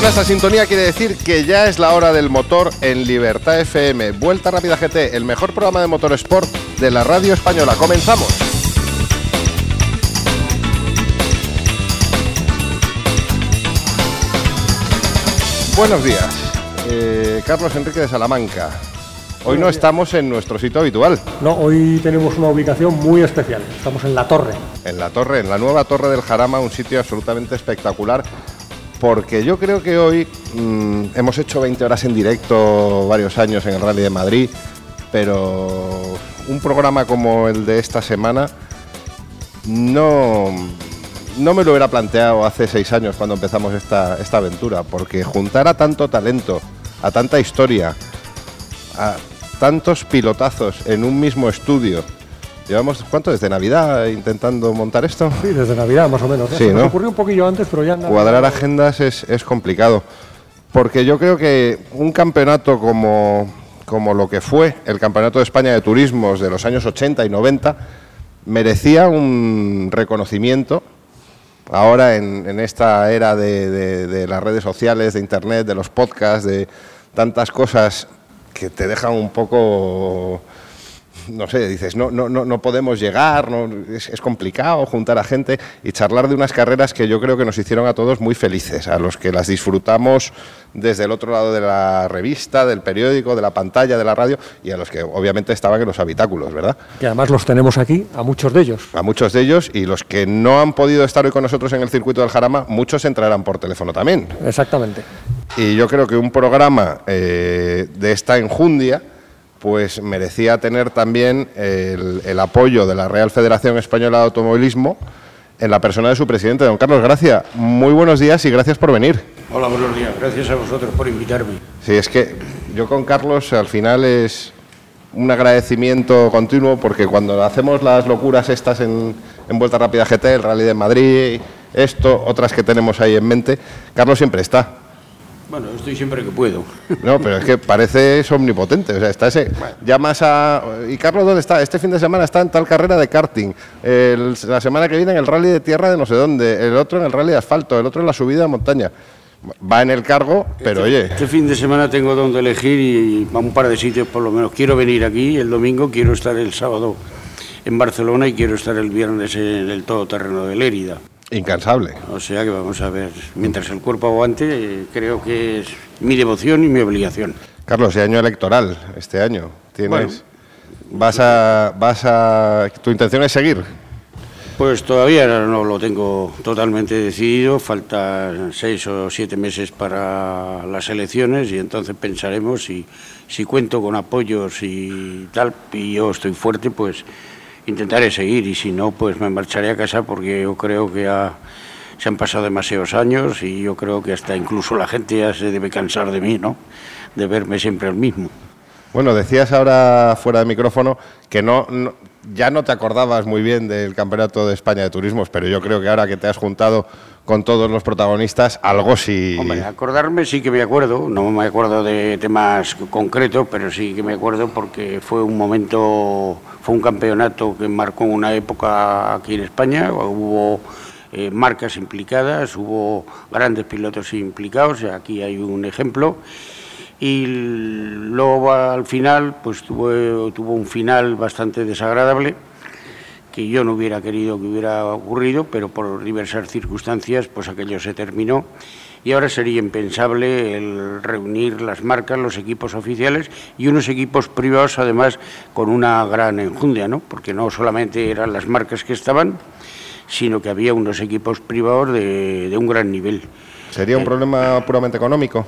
Suena esta sintonía quiere decir que ya es la hora del motor en Libertad FM. Vuelta Rápida GT, el mejor programa de motor sport de la radio española. Comenzamos. Buenos días. Eh, Carlos Enrique de Salamanca. Hoy no estamos en nuestro sitio habitual. No, hoy tenemos una ubicación muy especial. Estamos en La Torre. En La Torre, en la nueva Torre del Jarama, un sitio absolutamente espectacular. Porque yo creo que hoy mm, hemos hecho 20 horas en directo varios años en el Rally de Madrid, pero un programa como el de esta semana no, no me lo hubiera planteado hace seis años cuando empezamos esta, esta aventura, porque juntar a tanto talento, a tanta historia, a tantos pilotazos en un mismo estudio. Llevamos, ¿cuánto? Desde Navidad intentando montar esto. Sí, desde Navidad más o menos. ¿eh? Sí, ¿no? ocurrió un poquillo antes, pero ya... Cuadrar agendas es, es complicado. Porque yo creo que un campeonato como, como lo que fue el Campeonato de España de Turismos de los años 80 y 90 merecía un reconocimiento ahora en, en esta era de, de- de las redes sociales, de Internet, de los podcasts, de tantas cosas que te dejan un poco no sé, dices, no, no, no, no podemos llegar, no, es, es complicado juntar a gente y charlar de unas carreras que yo creo que nos hicieron a todos muy felices, a los que las disfrutamos desde el otro lado de la revista, del periódico, de la pantalla, de la radio y a los que obviamente estaban en los habitáculos, ¿verdad? Que además los tenemos aquí, a muchos de ellos. A muchos de ellos y los que no han podido estar hoy con nosotros en el circuito del Jarama, muchos entrarán por teléfono también. Exactamente. Y yo creo que un programa eh, de esta enjundia, pues merecía tener también el, el apoyo de la Real Federación Española de Automovilismo en la persona de su presidente, don Carlos Gracia. Muy buenos días y gracias por venir. Hola, buenos días. Gracias a vosotros por invitarme. Sí, es que yo con Carlos al final es un agradecimiento continuo porque cuando hacemos las locuras estas en, en Vuelta Rápida GT, el Rally de Madrid, esto, otras que tenemos ahí en mente, Carlos siempre está. Bueno, estoy siempre que puedo. No, pero es que parece omnipotente. O sea, está ese. Llamas a. ¿Y Carlos dónde está? Este fin de semana está en tal carrera de karting. El- la semana que viene en el rally de tierra de no sé dónde. El otro en el rally de asfalto. El otro en la subida de montaña. Va en el cargo, pero oye. Este fin de semana tengo donde elegir y a un par de sitios por lo menos. Quiero venir aquí el domingo, quiero estar el sábado en Barcelona y quiero estar el viernes en el todoterreno de Lérida. Incansable. O sea que vamos a ver, mientras el cuerpo aguante, creo que es mi devoción y mi obligación. Carlos, y año electoral este año. Tienes. Bueno. Vas a. Vas a. ¿Tu intención es seguir? Pues todavía no lo tengo totalmente decidido, faltan seis o siete meses para las elecciones y entonces pensaremos si, si cuento con apoyos y tal, y yo estoy fuerte, pues intentaré seguir y si no, pues me marcharé a casa porque yo creo que ya se han pasado demasiados años y yo creo que hasta incluso la gente ya se debe cansar de mí, ¿no? De verme siempre el mismo. Bueno, decías ahora fuera de micrófono que no, no- ya no te acordabas muy bien del Campeonato de España de Turismos, pero yo creo que ahora que te has juntado con todos los protagonistas, algo sí. Hombre, acordarme sí que me acuerdo, no me acuerdo de temas concretos, pero sí que me acuerdo porque fue un momento, fue un campeonato que marcó una época aquí en España, hubo eh, marcas implicadas, hubo grandes pilotos implicados, aquí hay un ejemplo, y luego al final, pues tuvo, tuvo un final bastante desagradable que yo no hubiera querido que hubiera ocurrido, pero por diversas circunstancias, pues aquello se terminó. Y ahora sería impensable el reunir las marcas, los equipos oficiales y unos equipos privados, además, con una gran enjundia, ¿no? Porque no solamente eran las marcas que estaban, sino que había unos equipos privados de, de un gran nivel. ¿Sería un problema puramente económico?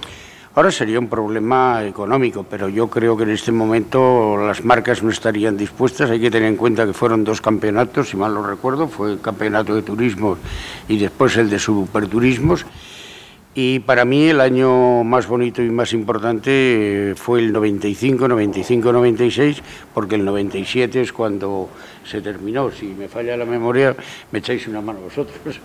Ahora sería un problema económico, pero yo creo que en este momento las marcas no estarían dispuestas. Hay que tener en cuenta que fueron dos campeonatos, si mal no recuerdo, fue el campeonato de turismo y después el de superturismos. Y para mí el año más bonito y más importante eh, fue el 95, 95, 96, porque el 97 es cuando se terminó. Si me falla la memoria, me echáis una mano vosotros,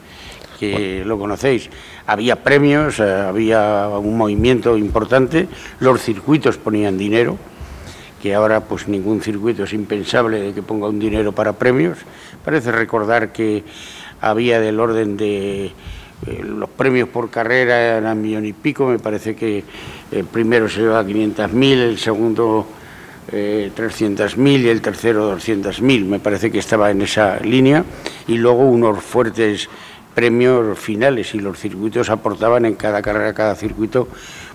que lo conocéis. Había premios, eh, había un movimiento importante, los circuitos ponían dinero, que ahora pues ningún circuito es impensable de que ponga un dinero para premios. Parece recordar que había del orden de eh, los premios por carrera eran millón y pico, me parece que el primero se llevaba 500.000, el segundo eh, 300.000 y el tercero 200.000, me parece que estaba en esa línea, y luego unos fuertes premios finales y los circuitos aportaban en cada carrera, cada circuito,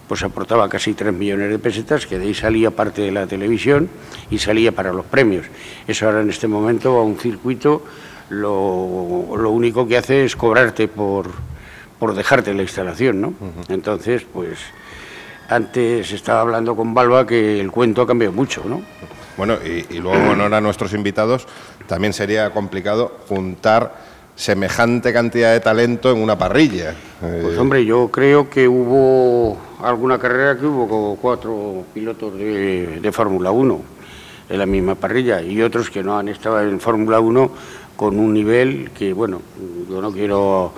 pues aportaba casi 3 millones de pesetas, que de ahí salía parte de la televisión y salía para los premios. Eso ahora en este momento a un circuito lo, lo único que hace es cobrarte por, por dejarte la instalación, ¿no? Entonces, pues antes estaba hablando con Balba que el cuento ha cambiado mucho, ¿no? Bueno, y, y luego en honor a nuestros invitados, también sería complicado juntar semejante cantidad de talento en una parrilla. Pues hombre, yo creo que hubo alguna carrera que hubo como cuatro pilotos de, de Fórmula 1 en la misma parrilla y otros que no han estado en Fórmula 1 con un nivel que, bueno, yo no quiero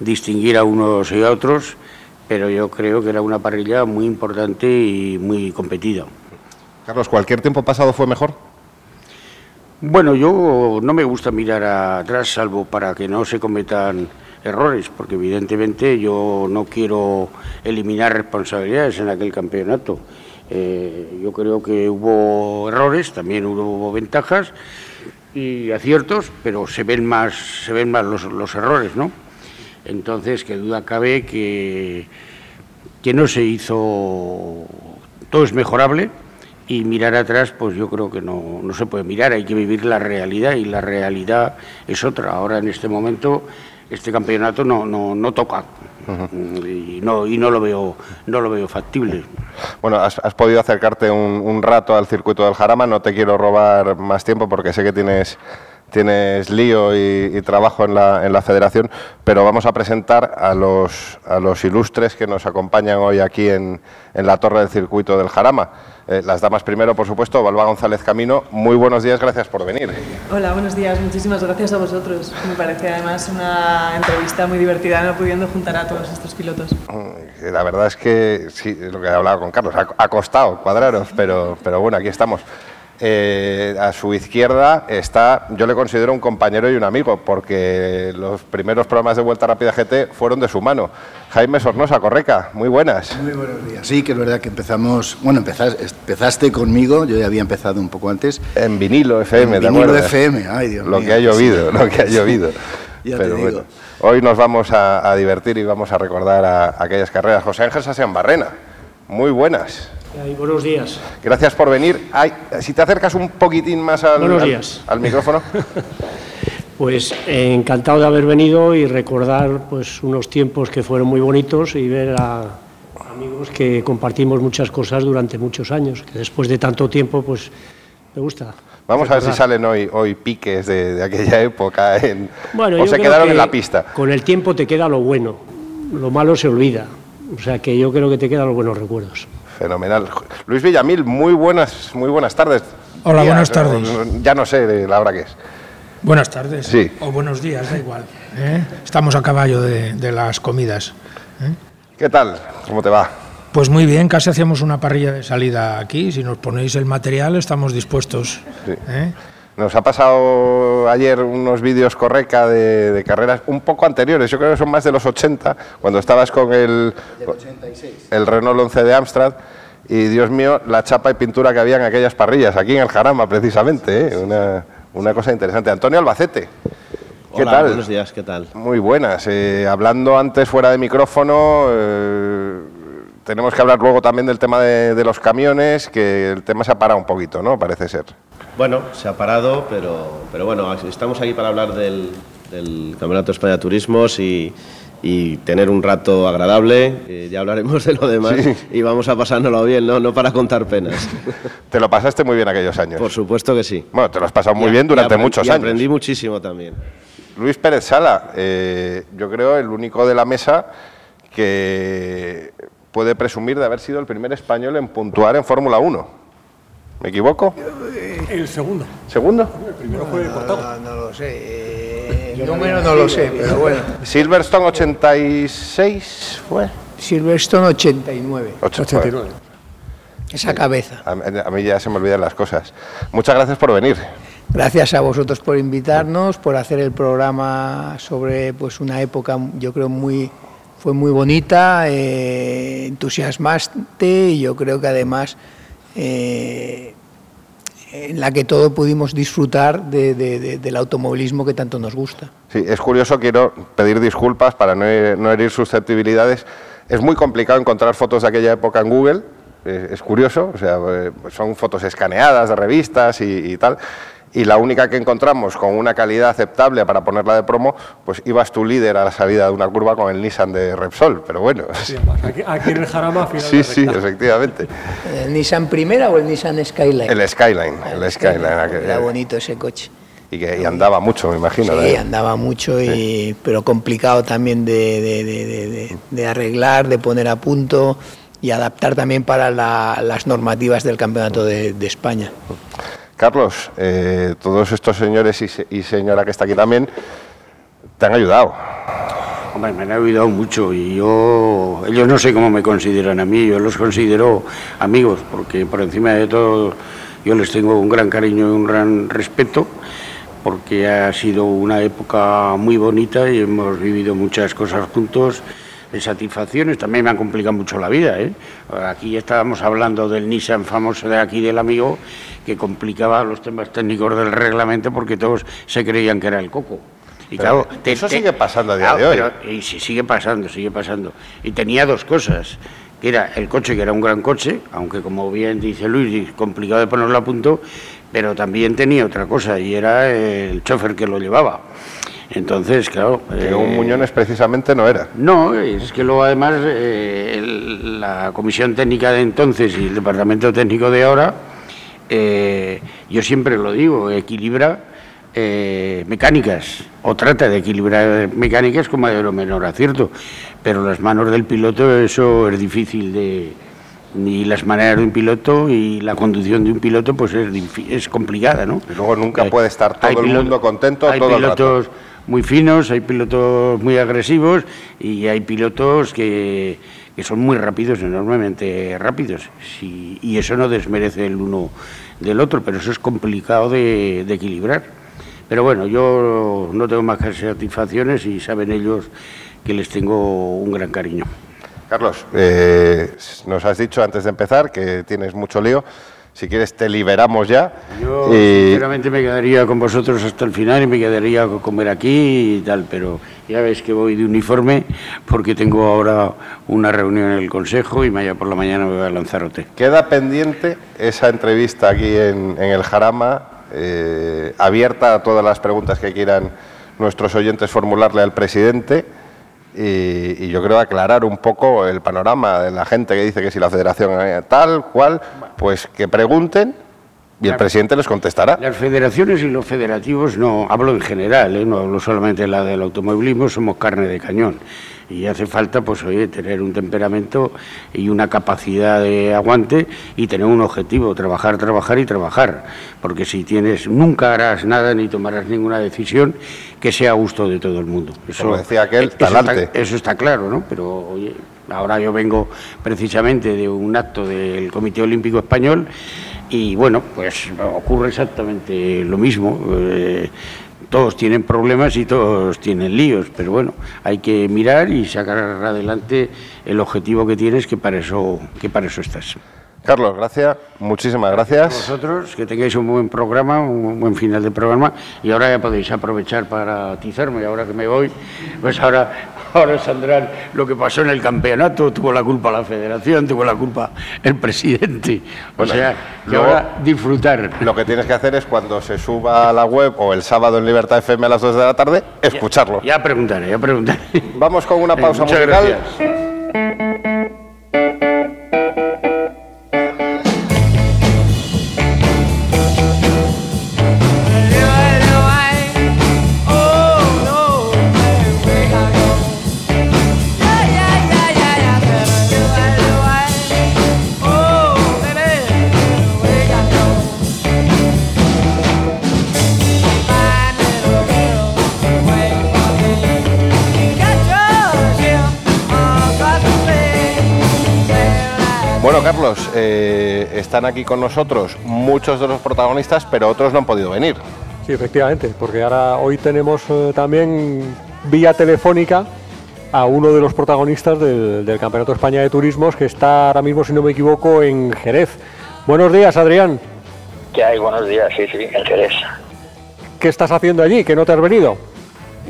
distinguir a unos y a otros, pero yo creo que era una parrilla muy importante y muy competida. Carlos, ¿cualquier tiempo pasado fue mejor? Bueno, yo no me gusta mirar atrás, salvo para que no se cometan errores, porque evidentemente yo no quiero eliminar responsabilidades en aquel campeonato. Eh, yo creo que hubo errores, también hubo ventajas y aciertos, pero se ven más, se ven más los, los errores, ¿no? Entonces, que duda cabe que, que no se hizo, todo es mejorable, y mirar atrás, pues yo creo que no, no, se puede mirar, hay que vivir la realidad y la realidad es otra. Ahora en este momento este campeonato no, no, no toca uh -huh. y, no, y no, lo veo, no lo veo factible. Bueno, has, has podido acercarte un, un, rato al circuito del Jarama, no te quiero robar más tiempo porque sé que tienes tienes lío y, y trabajo en la, en la, federación, pero vamos a presentar a los, a los ilustres que nos acompañan hoy aquí en, en la torre del circuito del Jarama. Eh, las damas primero, por supuesto, Balba González Camino, muy buenos días, gracias por venir. Hola, buenos días, muchísimas gracias a vosotros. Me parece además una entrevista muy divertida, no pudiendo juntar a todos estos pilotos. La verdad es que, sí, es lo que he hablado con Carlos, ha, ha costado cuadraros, pero, pero bueno, aquí estamos. Eh, a su izquierda está, yo le considero un compañero y un amigo, porque los primeros programas de Vuelta Rápida GT fueron de su mano. Jaime Sornosa, Correca, muy buenas. Muy buenos días. Sí, que es verdad que empezamos, bueno, empezaste, empezaste conmigo, yo ya había empezado un poco antes. En vinilo FM, en ¿de vinilo FM, ay Dios Lo mío, que ha llovido, sí. lo que ha llovido. ya Pero te bueno, hoy nos vamos a, a, divertir y vamos a recordar a, a aquellas carreras. José Ángel Sasean Barrena, muy buenas. Buenos días. Gracias por venir. Ay, si te acercas un poquitín más al, buenos días. al micrófono. Pues eh, encantado de haber venido y recordar pues unos tiempos que fueron muy bonitos y ver a amigos que compartimos muchas cosas durante muchos años, que después de tanto tiempo pues me gusta. Vamos a ver si salen hoy, hoy piques de, de aquella época en, bueno, o se quedaron en la pista. Con el tiempo te queda lo bueno, lo malo se olvida. O sea que yo creo que te quedan los buenos recuerdos. Fenomenal. Luis Villamil, muy buenas, muy buenas tardes. Hola, buenas tardes. Ya no sé la hora que es. Buenas tardes. Sí. O buenos días, da igual. ¿eh? Estamos a caballo de, de las comidas. ¿eh? ¿Qué tal? ¿Cómo te va? Pues muy bien, casi hacíamos una parrilla de salida aquí. Si nos ponéis el material, estamos dispuestos. Sí. ¿eh? Nos ha pasado ayer unos vídeos correca de, de, carreras un poco anteriores, yo creo que son más de los 80, cuando estabas con el, el Renault 11 de Amstrad. Y Dios mío, la chapa y pintura que había en aquellas parrillas, aquí en el Jarama precisamente, ¿eh? una, una, cosa interesante. Antonio Albacete. ¿Qué Hola, tal? Buenos días, ¿qué tal? Muy buenas. Eh, hablando antes fuera de micrófono, eh, tenemos que hablar luego también del tema de, de, los camiones, que el tema se ha parado un poquito, ¿no? Parece ser. Bueno, se ha parado, pero, pero bueno, estamos aquí para hablar del, del Campeonato de España Turismos y, y, tener un rato agradable. Eh, ya hablaremos de lo demás sí. y vamos a pasárnoslo bien, ¿no? No para contar penas. ¿Te lo pasaste muy bien aquellos años? Por supuesto que sí. Bueno, te lo has pasado muy y, bien durante muchos y años. aprendí muchísimo también. Luis Pérez Sala, eh, yo creo el único de la mesa que puede presumir de haber sido el primer español en puntuar en Fórmula 1. ¿Me equivoco? El segundo. ¿Segundo? El primero fue cortado. No, no lo sé. El número no lo sé, pero bueno. Silverstone 86 fue. Silverstone 89. 89. Esa cabeza. A, a, mí ya se me olvidan las cosas. Muchas gracias por venir. gracias a vosotros por invitarnos, por hacer el programa sobre pues una época, yo creo muy fue muy bonita, eh, entusiasmante y yo creo que además eh, en la que todos pudimos disfrutar de, de, del automovilismo que tanto nos gusta. Sí, es curioso, quiero pedir disculpas para no, herir susceptibilidades. Es muy complicado encontrar fotos de aquella época en Google, es, es curioso, o sea, eh, son fotos escaneadas de revistas y tal y la única que encontramos con una calidad aceptable para ponerla de promo, pues ibas tu líder a la salida de una curva con el Nissan de Repsol, pero bueno. Sí, aquí, aquí, en el Jarama final Sí, sí, efectivamente. ¿El Nissan Primera o el Nissan Skyline? El Skyline, el, el Skyline. Skyline. Era bonito ese coche. Y, que, y andaba mucho, me imagino. Sí, ¿eh? andaba mucho, y, sí. pero complicado también de, de, de, de, arreglar, de poner a punto y adaptar también para la, las normativas del Campeonato de, España. Carlos, eh, todos estos señores y, y, señora que está aquí también te han ayudado. Hombre, me han ayudado mucho y yo, ellos no sé cómo me consideran a mí, yo los considero amigos, porque por encima de todo yo les tengo un gran cariño y un gran respeto, porque ha sido una época muy bonita y hemos vivido muchas cosas juntos de satisfacciones, también me han complicado mucho la vida. ¿eh? Aquí estábamos hablando del Nissan famoso de aquí del amigo, que complicaba los temas técnicos del reglamento porque todos se creían que era el coco. Y claro, te, eso te, sigue pasando a día de hoy. Pero, y sigue pasando, sigue pasando. Y tenía dos cosas, que era el coche, que era un gran coche, aunque como bien dice Luis, complicado de ponerlo a punto, pero también tenía otra cosa, y era el chofer que lo llevaba. Entonces, claro. Que eh, un Muñones precisamente no era. No, es que luego además eh, el, la comisión técnica de entonces y el departamento técnico de ahora, eh, yo siempre lo digo, equilibra eh, mecánicas o trata de equilibrar mecánicas con mayor o menor acierto, pero las manos del piloto eso es difícil de ni las maneras de un piloto y la conducción de un piloto pues es, es complicada, ¿no? Y luego nunca hay, puede estar todo el piloto, mundo contento hay todo pilotos el rato. Muy finos, hay pilotos muy agresivos y hay pilotos que, que son muy rápidos, enormemente rápidos. Y eso no desmerece el uno del otro, pero eso es complicado de, de equilibrar. Pero bueno, yo no tengo más que satisfacciones y saben ellos que les tengo un gran cariño. Carlos, eh, nos has dicho antes de empezar que tienes mucho lío. Si quieres, te liberamos ya. Yo, y... sinceramente, me quedaría con vosotros hasta el final y me quedaría a comer aquí y tal, pero ya ves que voy de uniforme porque tengo ahora una reunión en el Consejo y mañana por la mañana me voy a Lanzarote. Queda pendiente esa entrevista aquí en, en el Jarama, eh, abierta a todas las preguntas que quieran nuestros oyentes formularle al presidente. Y, y, yo creo aclarar un poco el panorama de la gente que dice que si la federación tal, cual, pues que pregunten y el presidente les contestará. Las federaciones y los federativos, no hablo en general, ¿eh? no hablo solamente de la del automovilismo, somos carne de cañón. Y hace falta, pues, oye, tener un temperamento y una capacidad de aguante y tener un objetivo, trabajar, trabajar y trabajar. Porque si tienes, nunca harás nada ni tomarás ninguna decisión que sea a gusto de todo el mundo. Eso, Como decía aquel, talante. Eso está, eso está claro, ¿no? Pero, oye, ahora yo vengo precisamente de un acto del Comité Olímpico Español y, bueno, pues ocurre exactamente lo mismo. Eh, todos tienen problemas y todos tienen líos, pero bueno, hay que mirar y sacar adelante el objetivo que tienes, que para eso, que para eso estás. Carlos, gracias, muchísimas gracias. A vosotros, que tengáis un buen programa, un buen final de programa, y ahora ya podéis aprovechar para atizarme, ahora que me voy, pues ahora, ahora saldrán lo que pasó en el campeonato, tuvo la culpa la federación, tuvo la culpa el presidente, o bueno, sea, que luego, ahora disfrutar. Lo que tienes que hacer es cuando se suba a la web o el sábado en Libertad FM a las 2 de la tarde, escucharlo. Ya, ya preguntaré, ya preguntaré. Vamos con una pausa eh, muchas musical. Gracias. Están aquí con nosotros muchos de los protagonistas, pero otros no han podido venir. Sí, efectivamente, porque ahora hoy tenemos eh, también vía telefónica a uno de los protagonistas del, del Campeonato de España de Turismos que está ahora mismo, si no me equivoco, en Jerez. Buenos días, Adrián. ¿Qué hay? Buenos días, sí, sí, en Jerez. ¿Qué estás haciendo allí? ¿Que no te has venido?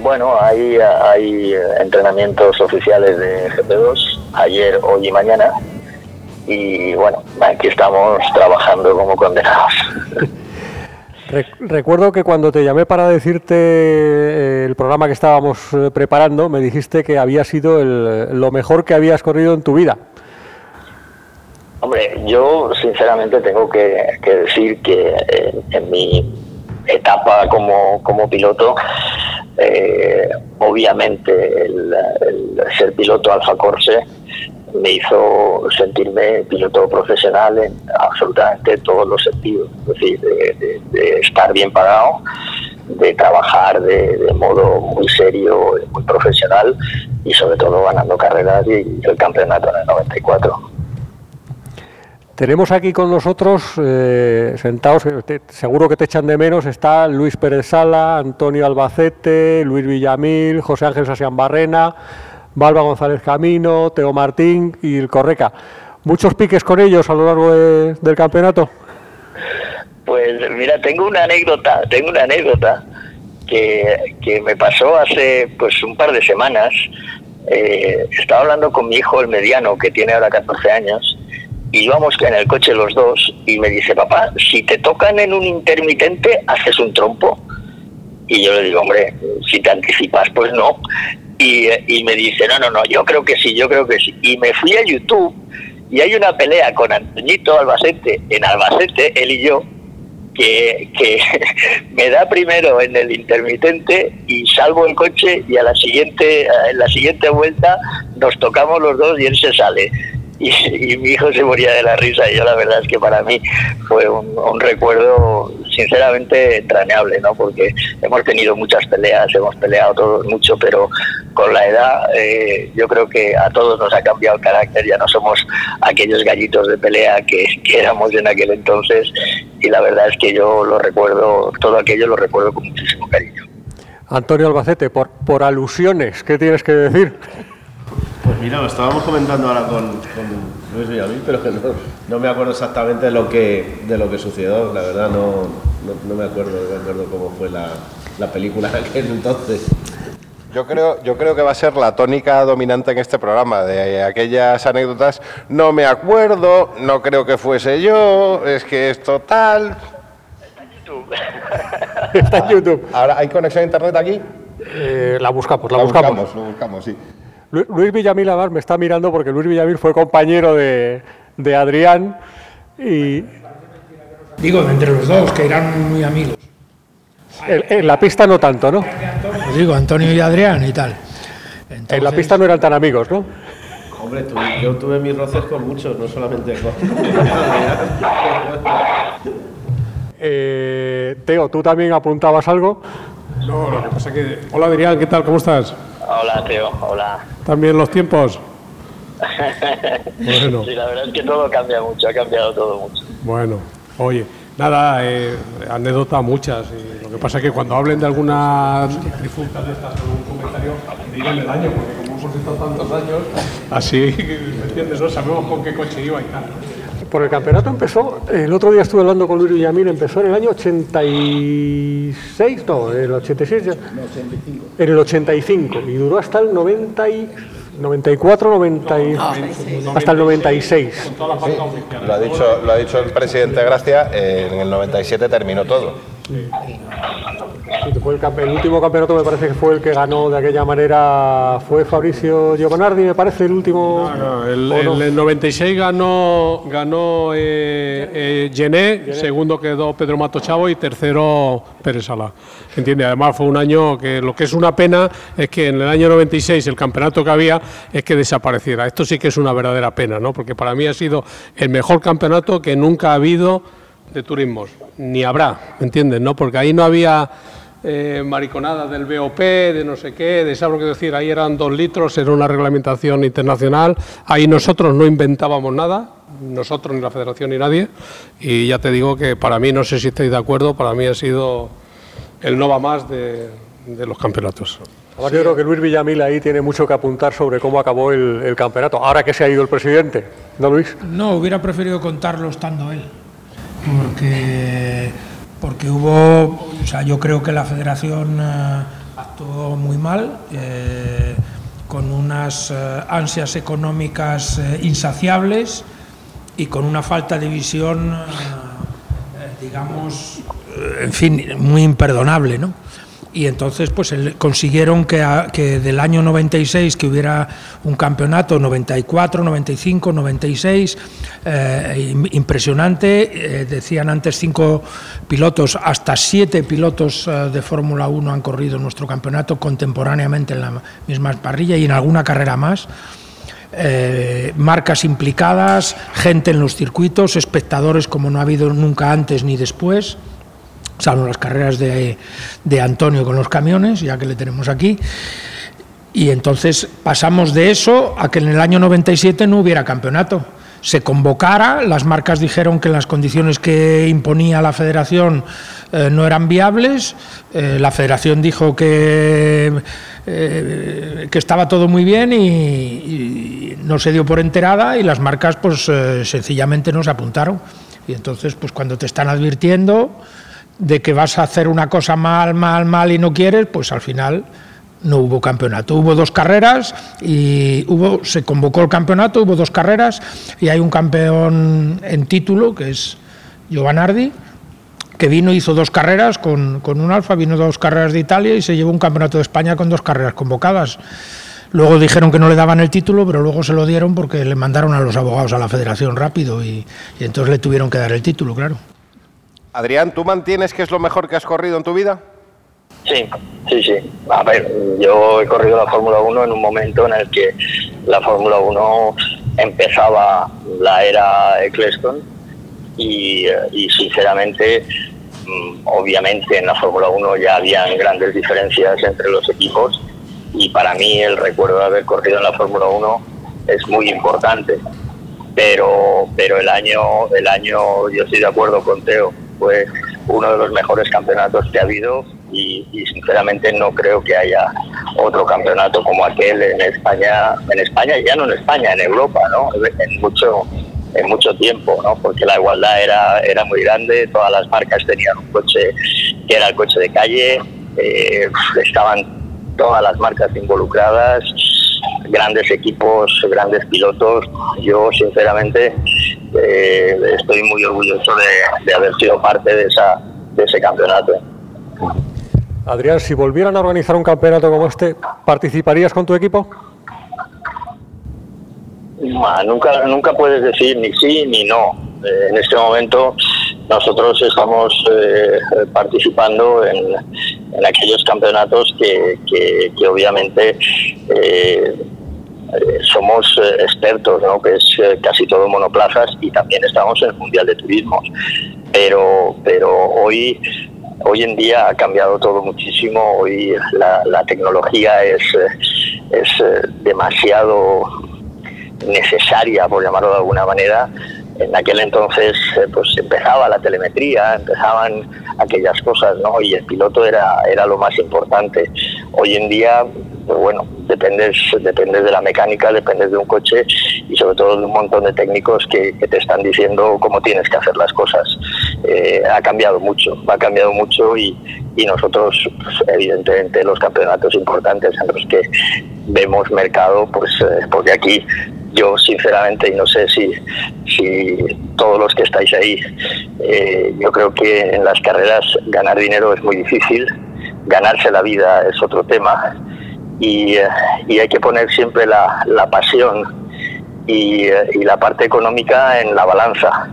Bueno, hay, hay entrenamientos oficiales de GP2 ayer, hoy y mañana. Y bueno, aquí estamos trabajando como condenados. Re- Recuerdo que cuando te llamé para decirte eh, el programa que estábamos eh, preparando, me dijiste que había sido el- lo mejor que habías corrido en tu vida. Hombre, yo sinceramente tengo que, que decir que en, en mi etapa como, como piloto, eh, obviamente el, el ser piloto Alfa Corse me hizo sentirme piloto profesional en absolutamente todos los sentidos, es decir, de, de- de estar bien pagado, de trabajar de, de modo muy serio, muy profesional y sobre todo ganando carreras y el campeonato en el 94. Tenemos aquí con nosotros, eh, sentados, eh, te- seguro que te echan de menos, está Luis Pérez Sala, Antonio Albacete, Luis Villamil, José Ángel Sasian Barrena, Balba González Camino, Teo Martín y el Correca. ¿Muchos piques con ellos a lo largo de- del campeonato? Pues mira, tengo una anécdota, tengo una anécdota que, que me pasó hace pues un par de semanas. Eh, estaba hablando con mi hijo, el mediano, que tiene ahora 14 años, y íbamos en el coche los dos, y me dice, papá, si te tocan en un intermitente, haces un trompo. Y yo le digo, hombre, si te anticipas, pues no. Y, y me dice, no, no, no, yo creo que sí, yo creo que sí. Y me fui a YouTube y hay una pelea con Antoñito Albacete, en Albacete, él y yo, que, que me da primero en el intermitente y salvo el coche y a la siguiente, en la siguiente vuelta nos tocamos los dos y él se sale. Y, y mi hijo se moría de la risa y yo la verdad es que para mí fue un, recuerdo sinceramente entrañable, ¿no? Porque hemos tenido muchas peleas, hemos peleado todos mucho, pero con la edad eh, yo creo que a todos nos ha cambiado el carácter, ya no somos aquellos gallitos de pelea que, que éramos en aquel entonces y la verdad es que yo lo recuerdo, todo aquello lo recuerdo con muchísimo cariño. Antonio Albacete, por, por alusiones, ¿qué tienes que decir? Pues mira, lo estábamos comentando ahora con, con Luis Villamil, pero que no, no me acuerdo exactamente de lo que, de lo que sucedió. La verdad no, no, no me acuerdo, no me acuerdo cómo fue la, la película en aquel entonces. Yo creo, yo creo que va a ser la tónica dominante en este programa, de aquellas anécdotas, no me acuerdo, no creo que fuese yo, es que es total. Está en YouTube. Ahora, ¿hay conexión a internet aquí? Eh, la buscamos, la, buscamos. buscamos, lo buscamos, sí. Lu- Luis Villamil además me está mirando porque Luis Villamil fue compañero de, de Adrián y Digo, entre los dos, que eran muy amigos. en, en la pista no tanto, ¿no? Pues digo, Antonio y Adrián y tal. En la pista no eran tan amigos, ¿no? Hombre, yo tuve mis roces con muchos, no solamente con... Eh, Teo, ¿tú también apuntabas algo? No, lo que pasa que... Hola Adrián, ¿qué tal? ¿Cómo estás? Hola Teo, hola. ¿También los tiempos? Bueno. Sí, la verdad es que todo cambia mucho, ha cambiado todo mucho. Bueno, oye, nada, eh, anécdotas muchas. y lo que pasa es que cuando hablen de alguna difunta de estas o un comentario, díganme el año, porque como hemos estado tantos años, así, ¿me entiendes? No sabemos con qué coche iba y tal. Por el campeonato empezó, el otro día estuve hablando con Luis Villamil, empezó en el año 86, no, en el 86, ya- en el 85 y duró hasta el 90 y, 94, 90 y- hasta el 96. Lo ha dicho, lo ha dicho el presidente Gracia, eh, en el 97 terminó todo. Sí, fue el, último campeonato me parece que fue el que ganó de aquella manera, fue Fabricio Giovanardi, me parece, el último... El, ¿o no? el- el 96 ganó, ganó eh, eh, Gené, segundo quedó Pedro Matochavo y tercero Pérez Sala. ¿Entiende? Además fue un año que lo que es una pena es que en el año 96 el campeonato que había es que desapareciera. Esto sí que es una verdadera pena, ¿no? Porque para mí ha sido el mejor campeonato que nunca ha habido de turismos, ni habrá, ¿me entiendes? ¿no? Porque ahí no había eh, mariconadas del BOP, de no sé qué, de saber que decir, ahí eran dos litros, era una reglamentación internacional, ahí nosotros no inventábamos nada, nosotros ni la federación ni nadie, y ya te digo que para mí, no sé si estáis de acuerdo, para mí ha sido el no va más de, los campeonatos. Yo creo que Luis Villamil ahí tiene mucho que apuntar sobre cómo acabó el, campeonato, ahora que se ha ido el presidente, ¿no, Luis? No, hubiera preferido contarlo estando él, porque, porque hubo, o sea, yo creo que la federación eh, actuó muy mal. Eh, con unas eh, ansias económicas insaciables y con una falta de visión, digamos, en fin, muy imperdonable, ¿no? Y entonces, pues consiguieron que, del año 96 que hubiera un campeonato, 94, 95, 96, impresionante. Eh, decían antes cinco pilotos, hasta siete pilotos eh, de Fórmula 1 han corrido nuestro campeonato contemporáneamente en la misma parrilla y en alguna carrera más. Eh, marcas implicadas, gente en los circuitos, espectadores como no ha habido nunca antes ni después salvo las carreras de, de Antonio con los camiones, ya que le tenemos aquí. Y entonces pasamos de eso a que en el año 97 no hubiera campeonato. Se convocara, las marcas dijeron que las condiciones que imponía la federación eh, no eran viables, eh, la federación dijo que, eh, que estaba todo muy bien y, y, no se dio por enterada y las marcas pues sencillamente no se apuntaron. Y entonces pues cuando te están advirtiendo de que vas a hacer una cosa mal, mal, mal y no quieres, pues al final no hubo campeonato. Hubo dos carreras y hubo, se convocó el campeonato, hubo dos carreras y hay un campeón en título que es Giovanardi, que vino, hizo dos carreras con, con un Alfa, vino dos carreras de Italia y se llevó un campeonato de España con dos carreras convocadas. Luego dijeron que no le daban el título, pero luego se lo dieron porque le mandaron a los abogados a la federación rápido y, y entonces le tuvieron que dar el título, claro. Adrián, ¿tú mantienes que es lo mejor que has corrido en tu vida? Sí, sí, sí. A ver, yo he corrido la Fórmula 1 en un momento en el que la Fórmula 1 empezaba la era Eccleston y, y sinceramente, mm, obviamente en la Fórmula 1 ya habían grandes diferencias entre los equipos y para mí el recuerdo de haber corrido en la Fórmula 1 es muy importante. Pero, pero el año, el año, yo estoy de acuerdo con Teo, fue uno de los mejores campeonatos que ha habido y, sinceramente no creo que haya otro campeonato como aquel en España, en España ya no en España, en Europa, ¿no? En mucho en mucho tiempo, ¿no? Porque la igualdad era era muy grande, todas las marcas tenían un coche que era el coche de calle, eh, estaban todas las marcas involucradas, grandes equipos, grandes pilotos. Yo sinceramente eh, estoy muy orgulloso de, haber sido parte de, esa, de ese campeonato. Adrián, si volvieran a organizar un campeonato como este, ¿participarías con tu equipo? nunca, nunca puedes decir ni sí ni no. Eh, en este momento nosotros estamos eh, participando en, en, aquellos campeonatos que, que, obviamente eh, somos eh, expertos, ¿no? que es eh, casi todo monoplazas y también estamos en el Mundial de Turismo. Pero, pero hoy, hoy en día ha cambiado todo muchísimo, hoy la, la tecnología es, es demasiado necesaria, por llamarlo de alguna manera, en aquel entonces pues empezaba la telemetría, empezaban aquellas cosas, ¿no? Y el piloto era, era lo más importante. Hoy en día pues bueno, dependes, dependes de la mecánica, dependes de un coche y sobre todo de un montón de técnicos que, te están diciendo cómo tienes que hacer las cosas. Eh, ha cambiado mucho, ha cambiado mucho y, nosotros, pues, evidentemente, los campeonatos importantes en los que vemos mercado, pues eh, porque aquí yo sinceramente, y no sé si, si todos los que estáis ahí, eh, yo creo que en las carreras ganar dinero es muy difícil, ganarse la vida es otro tema y, eh, y hay que poner siempre la, la pasión y, eh, y, la parte económica en la balanza.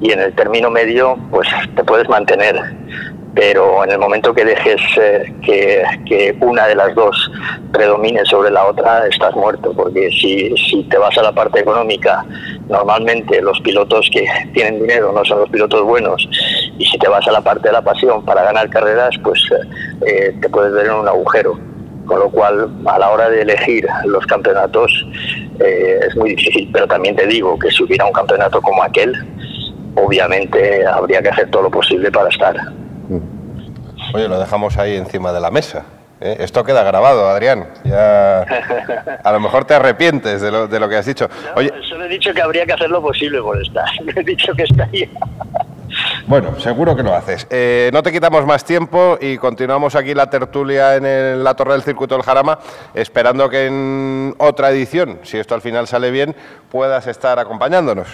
Y en el término medio pues te puedes mantener. Pero en el momento que dejes eh, que, que, una de las dos predomine sobre la otra, estás muerto, porque si, si te vas a la parte económica, normalmente los pilotos que tienen dinero no son los pilotos buenos. Y si te vas a la parte de la pasión para ganar carreras, pues eh, te puedes ver en un agujero. Con lo cual, a la hora de elegir los campeonatos eh, es muy difícil, pero también te digo que si hubiera un campeonato como aquel, obviamente habría que hacer todo lo posible para estar. Oye, lo dejamos ahí encima de la mesa. ¿eh? Esto queda grabado, Adrián. Ya a lo mejor te arrepientes de lo, de lo que has dicho. Oye, Solo he dicho que habría que hacer lo posible por estar. No he dicho que estaría. Bueno, seguro que lo haces. Eh, no te quitamos más tiempo y continuamos aquí la tertulia en la Torre del Circuito del Jarama, esperando que en otra edición, si esto al final sale bien, puedas estar acompañándonos.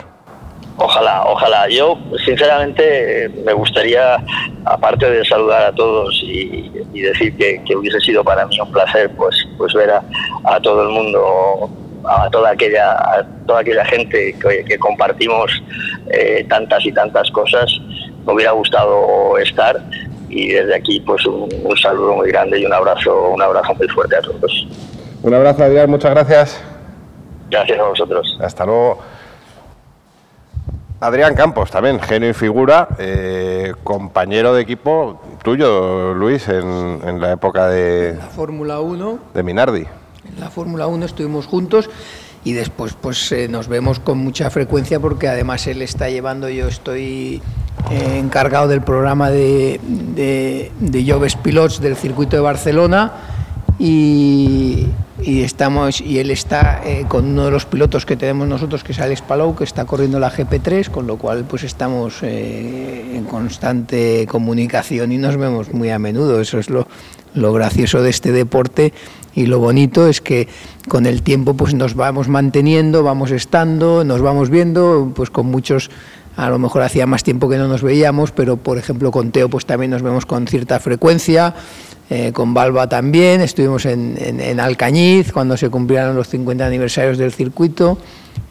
Ojalá, ojalá. Yo, sinceramente, me gustaría, aparte de saludar a todos y, y decir que, hubiese sido para mí un placer, pues, pues ver a, a todo el mundo, a toda aquella, a toda aquella gente que, que compartimos eh, tantas y tantas cosas. Me hubiera gustado estar y desde aquí, pues, un, un saludo muy grande y un abrazo, un abrazo muy fuerte a todos. Un abrazo, Adrián, muchas gracias. Gracias a vosotros. Hasta luego. Adrián Campos, también, genio y figura, eh, compañero de equipo tuyo, Luis, en, en la época de, La Fórmula 1, de Minardi. en la Fórmula 1 estuvimos juntos y después pues eh, nos vemos con mucha frecuencia porque además él está llevando, yo estoy eh, encargado del programa de, de, de Joves Pilots del circuito de Barcelona y, y estamos y él está eh, con uno de los pilotos que tenemos nosotros que es Alex Palou que está corriendo la GP3 con lo cual pues estamos eh, en constante comunicación y nos vemos muy a menudo. Eso es lo, lo gracioso de este deporte y lo bonito es que con el tiempo pues nos vamos manteniendo vamos estando nos vamos viendo pues con muchos a lo mejor hacía más tiempo que no nos veíamos, pero por ejemplo con Teo pues también nos vemos con cierta frecuencia, eh, con Balba también, estuvimos en, en- Alcañiz cuando se cumplieron los 50 aniversarios del circuito,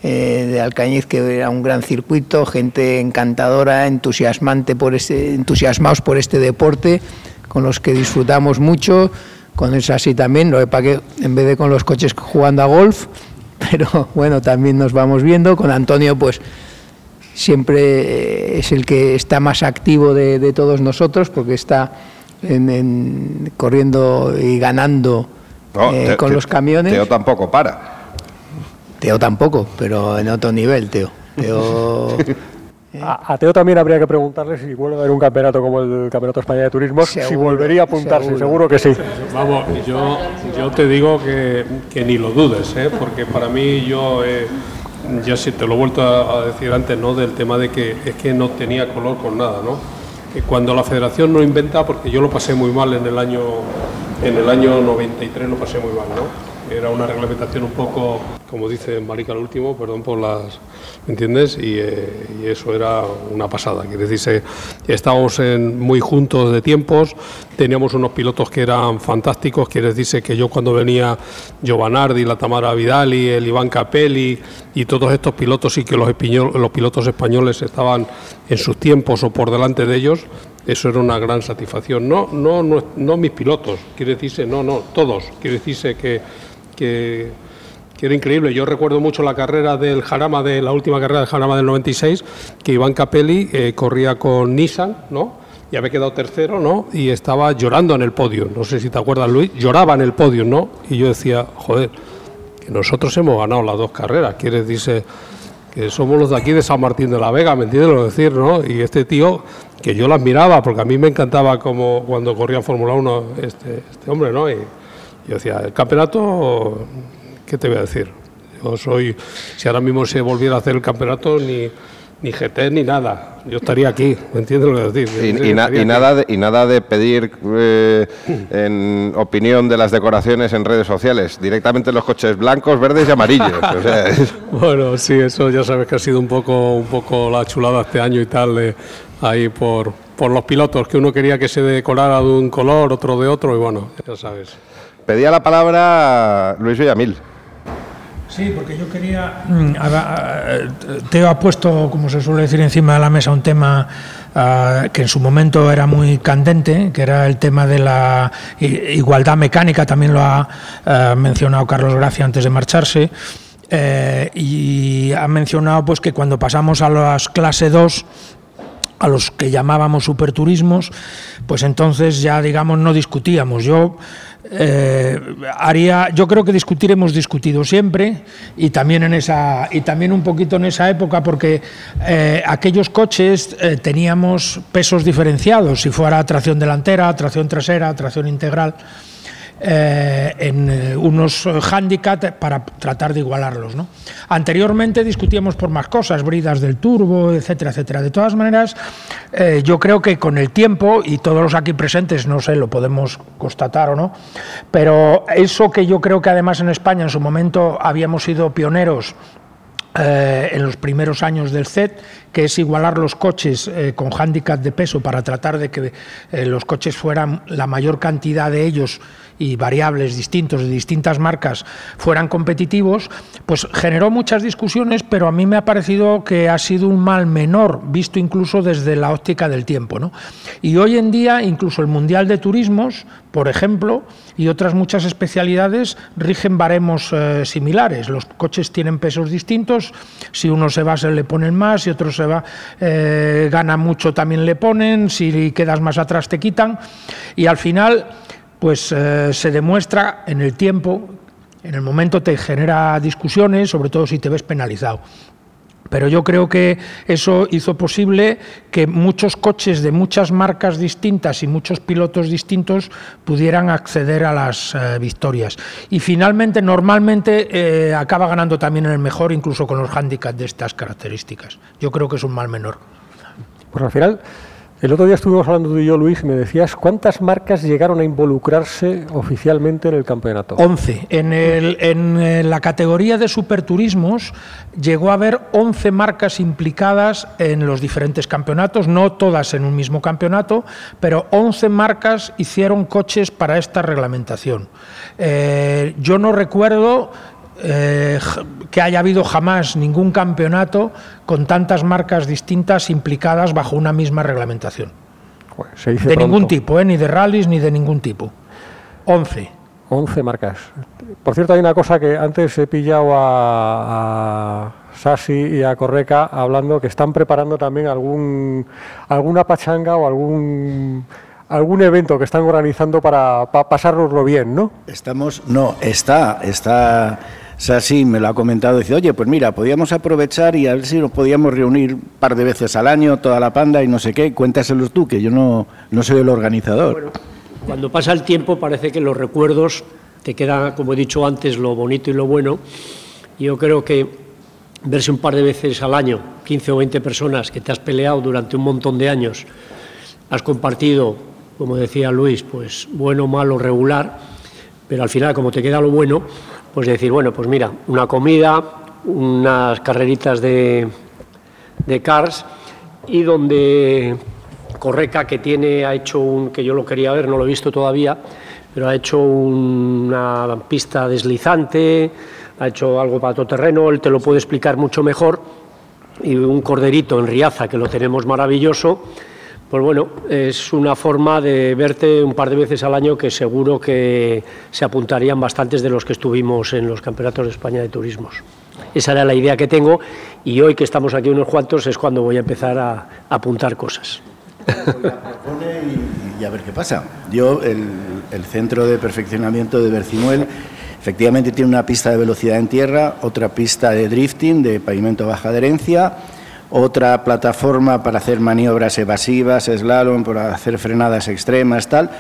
eh, de Alcañiz que era un gran circuito, gente encantadora, entusiasmante por este, entusiasmados por este deporte, con los que disfrutamos mucho, con el así también, lo que que en vez de con los coches jugando a golf, pero bueno, también nos vamos viendo, con Antonio pues siempre eh, es el que está más activo de, de todos nosotros porque está en- en- corriendo y ganando No, eh, con los camiones. Teo tampoco para. Teo tampoco, pero en otro nivel, Teo. Teo A, a Teo también habría que preguntarle si vuelve a haber un campeonato como el Campeonato de España de Turismo, si volvería a apuntarse, seguro. seguro, que sí. Vamos, yo, yo te digo que, que ni lo dudes, ¿eh? porque para mí yo, eh, ya sí te lo he vuelto a, a decir antes, ¿no? del tema de que es que no tenía color con nada, ¿no? Que cuando la federación no inventa, porque yo lo pasé muy mal en el año, en el año 93, lo pasé muy mal, ¿no? Era una reglamentación un poco, como dice Marica el último, perdón por las, ¿me entiendes? Y, eh, eso era una pasada. Quiere decirse, estábamos en- muy juntos de tiempos, teníamos unos pilotos que eran fantásticos. Quiere decirse que yo cuando venía Giovanardi, la Tamara Vidali, el Iván Capelli y todos estos pilotos y que los, espiñol- los pilotos españoles estaban en sus tiempos o por delante de ellos, eso era una gran satisfacción. No, no, no, no mis pilotos, quiere decirse, no, no, todos. Quiere decirse que, que, que era increíble. Yo recuerdo mucho la carrera del Jarama, de la última carrera del Jarama del 96, que Iván Capelli eh, corría con Nissan, ¿no? Y había quedado tercero, ¿no? Y estaba llorando en el podio. No sé si te acuerdas, Luis. Lloraba en el podio, ¿no? Y yo decía, joder, que nosotros hemos ganado las dos carreras. Quiere decirse que somos los de aquí de San Martín de la Vega, ¿me entiendes lo decir, no? Y este tío, que yo lo admiraba, porque a mí me encantaba como cuando corría en Fórmula 1 este, este hombre, ¿no? Yo decía, el campeonato, ¿qué te voy a decir? Yo soy, si ahora mismo se volviera a hacer el campeonato, ni, ni GT ni nada. Yo estaría aquí, ¿me entiendes lo que decir? Y, y na- y nada de, y nada de pedir eh, en opinión de las decoraciones en redes sociales. Directamente los coches blancos, verdes y amarillos. O sea, es- Bueno, sí, eso ya sabes que ha sido un poco, un poco la chulada este año y tal, de ahí por, por los pilotos, que uno quería que se decorara de un color, otro de otro, y bueno, ya sabes. Pedía la palabra Luis Villamil. Sí, porque yo quería. mm, a- Teo ha puesto, como se suele decir, encima de la mesa un tema ah, que en su momento era muy candente, que era el tema de la igualdad mecánica, también lo ha ah, mencionado Carlos Gracia antes de marcharse. eh, y ha mencionado pues que cuando pasamos a las clase 2 a los que llamábamos superturismos, pues entonces ya digamos no discutíamos. Yo eh, haría, yo creo que discutir hemos discutido siempre y también en esa y también un poquito en esa época porque eh, aquellos coches eh, teníamos pesos diferenciados, si fuera tracción delantera, tracción trasera, tracción integral. Eh, en eh, unos handicaps para tratar de igualarlos. ¿no? Anteriormente discutíamos por más cosas, bridas del turbo, etcétera, etcétera. De todas maneras, eh, yo creo que con el tiempo, y todos los aquí presentes, no sé, lo podemos constatar o no, pero eso que yo creo que además en España en su momento habíamos sido pioneros eh, en los primeros años del CET, que es igualar los coches eh, con hándicap de peso para tratar de que eh, los coches fueran la mayor cantidad de ellos y variables distintos de distintas marcas fueran competitivos, pues generó muchas discusiones, pero a mí me ha parecido que ha sido un mal menor, visto incluso desde la óptica del tiempo. ¿no? Y hoy en día, incluso el Mundial de Turismos, por ejemplo, y otras muchas especialidades rigen baremos eh, similares. Los coches tienen pesos distintos, si uno se va se le ponen más, si otro se va eh, gana mucho también le ponen, si quedas más atrás te quitan y al final pues eh, se demuestra en el tiempo, en el momento te genera discusiones, sobre todo si te ves penalizado. Pero yo creo que eso hizo posible que muchos coches de muchas marcas distintas y muchos pilotos distintos pudieran acceder a las eh, victorias. Y finalmente, normalmente, eh, acaba ganando también el mejor, incluso con los hándicaps de estas características. Yo creo que es un mal menor. Pues al final, el otro día estuvimos hablando tú y yo, Luis, y me decías cuántas marcas llegaron a involucrarse oficialmente en el campeonato. 11. En, el, en eh, la categoría de superturismos llegó a haber 11 marcas implicadas en los diferentes campeonatos, no todas en un mismo campeonato, pero 11 marcas hicieron coches para esta reglamentación. Eh, yo no recuerdo eh, que haya habido jamás ningún campeonato con tantas marcas distintas implicadas bajo una misma reglamentación. Se dice de pronto. ningún tipo, ¿eh? ni de rallies ni de ningún tipo. 11. 11 marcas. Por cierto, hay una cosa que antes he pillado a, a Sasi y a Correca hablando que están preparando también algún alguna pachanga o algún algún evento que están organizando para, para pasárnoslo bien, ¿no? Estamos, no, está, está, Sasi me lo ha comentado, dice, oye, pues mira, podíamos aprovechar y a ver si nos podíamos reunir un par de veces al año, toda la panda y no sé qué, cuéntaselos tú, que yo no, no soy el organizador. Cuando pasa el tiempo parece que los recuerdos te queda, como he dicho antes, lo bonito y lo bueno. Yo creo que verse un par de veces al año, 15 o 20 personas que te has peleado durante un montón de años, has compartido, como decía Luis, pues bueno, malo, regular, pero al final como te queda lo bueno, pues decir, bueno, pues mira, una comida, unas carreritas de, de cars y donde Correca que tiene, ha hecho un, que yo lo quería ver, no lo he visto todavía, pero ha hecho una pista deslizante, ha hecho algo para todo terreno, él te lo puede explicar mucho mejor, y un corderito en Riaza, que lo tenemos maravilloso, pues bueno, es una forma de verte un par de veces al año que seguro que se apuntarían bastantes de los que estuvimos en los campeonatos de España de turismos. Esa era la idea que tengo y hoy que estamos aquí unos cuantos es cuando voy a empezar a, a apuntar cosas. y a ver qué pasa. Yo, el, el centro de perfeccionamiento de Bercimuel, efectivamente tiene una pista de velocidad en tierra, otra pista de drifting, de pavimento a baja adherencia, otra plataforma para hacer maniobras evasivas, slalom, para hacer frenadas extremas, tal,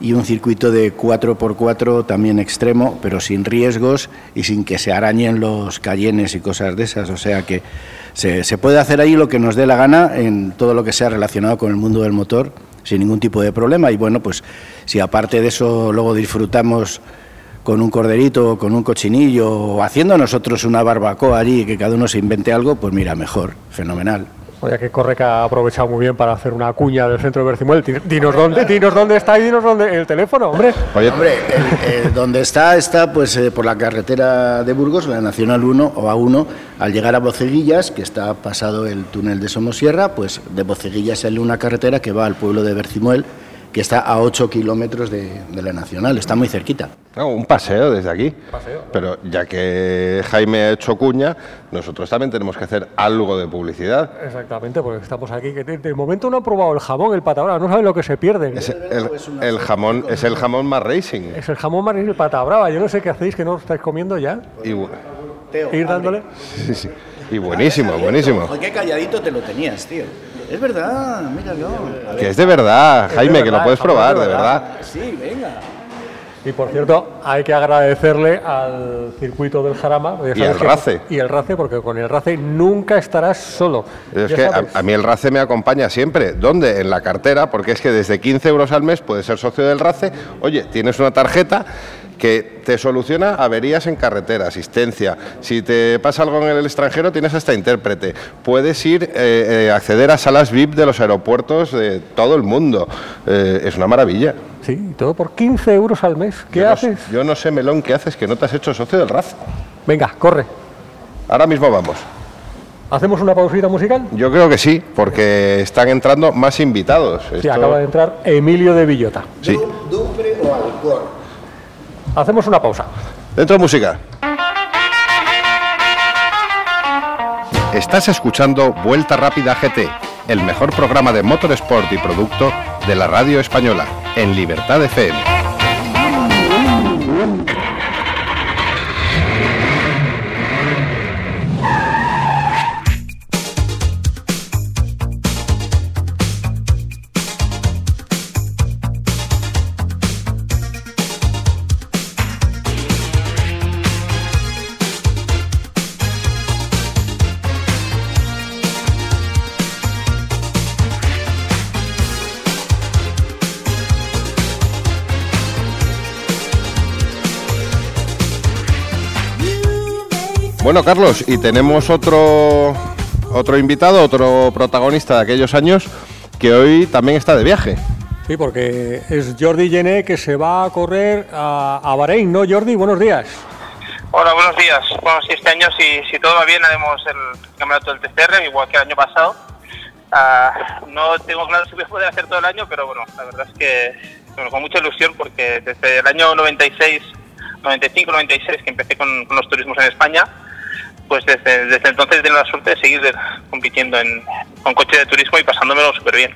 y un circuito de 4x4 también extremo, pero sin riesgos y sin que se arañen los cayenes y cosas de esas. O sea que se, se puede hacer ahí lo que nos dé la gana en todo lo que sea relacionado con el mundo del motor sin ningún tipo de problema. Y bueno, pues si aparte de eso luego disfrutamos con un corderito, con un cochinillo, o haciendo nosotros una barbacoa allí y que cada uno se invente algo, pues mira, mejor, fenomenal. Oye, que Correca ha aprovechado muy bien para hacer una cuña del centro de Bercimuel. Di- Dinos dónde, dinos dónde está y dinos dónde el teléfono, hombre. Hombre, el- el donde está, está pues eh, por la carretera de Burgos, la Nacional 1 o A1, al llegar a Boceguillas, que está pasado el túnel de Somosierra, pues de Boceguillas sale una carretera que va al pueblo de Bercimuel que está a 8 kilómetros de, de la Nacional, está muy cerquita. No, un paseo desde aquí. Pero ya que Jaime ha hecho cuña, nosotros también tenemos que hacer algo de publicidad. Exactamente, porque estamos aquí. Que de, de momento no han probado el jamón, el patabrava, no saben lo que se pierden. Es el, el jamón, es el jamón más racing. Es el jamón marino y el patabrava. Yo no sé qué hacéis, que no lo estáis comiendo ya. Y, Ir dándole. sí, sí. Y buenísimo, buenísimo. Qué calladito te lo tenías, tío. Es verdad, míralo. Ver. Que es de verdad, Es de Jaime, que verdad, lo puedes probar, de de verdad. verdad. Sí, venga. Y por cierto, hay que agradecerle al circuito del Jarama. Y al que- Race. Y el Race, porque con el Race nunca estarás solo. Es que a, a mí el RACE me acompaña siempre. ¿Dónde? En la cartera, porque es que desde 15 euros al mes puedes ser socio del RACE. Oye, tienes una tarjeta que te soluciona averías en carretera, asistencia. Si te pasa algo en el extranjero, tienes hasta intérprete. Puedes ir, eh, eh, acceder a salas VIP de los aeropuertos de todo el mundo. Eh, es una maravilla. Sí, y todo por 15 euros al mes. ¿Qué yo haces? No, yo no sé, Melón, ¿qué haces que no te has hecho socio del RACE? Venga, corre. Ahora mismo vamos. ¿Hacemos una pausita musical? Yo creo que sí, porque están entrando más invitados. Sí, Esto- acaba de entrar Emilio de Villota. Sí. Dupre o alcohol. Hacemos una pausa. Dentro música. Estás escuchando Vuelta Rápida GT, el mejor programa de motorsport y producto de la radio española, en Libertad FM. Bueno, Carlos, y tenemos otro, otro invitado, otro protagonista de aquellos años que hoy también está de viaje. Sí, porque es Jordi Gené que se va a correr a, a Bahrein, ¿no, Jordi? Buenos días. Hola, buenos días. Bueno, si este año, si, si todo va bien, haremos el campeonato del TCR, igual que el año pasado. Ah, no tengo claro si voy a poder hacer todo el año, pero bueno, la verdad es que bueno, con mucha ilusión porque desde el año 96, 95, 96 que empecé con, con los turismos en España, pues desde, desde entonces tengo la suerte de seguir compitiendo en, con coche de turismo y pasándomelo súper bien.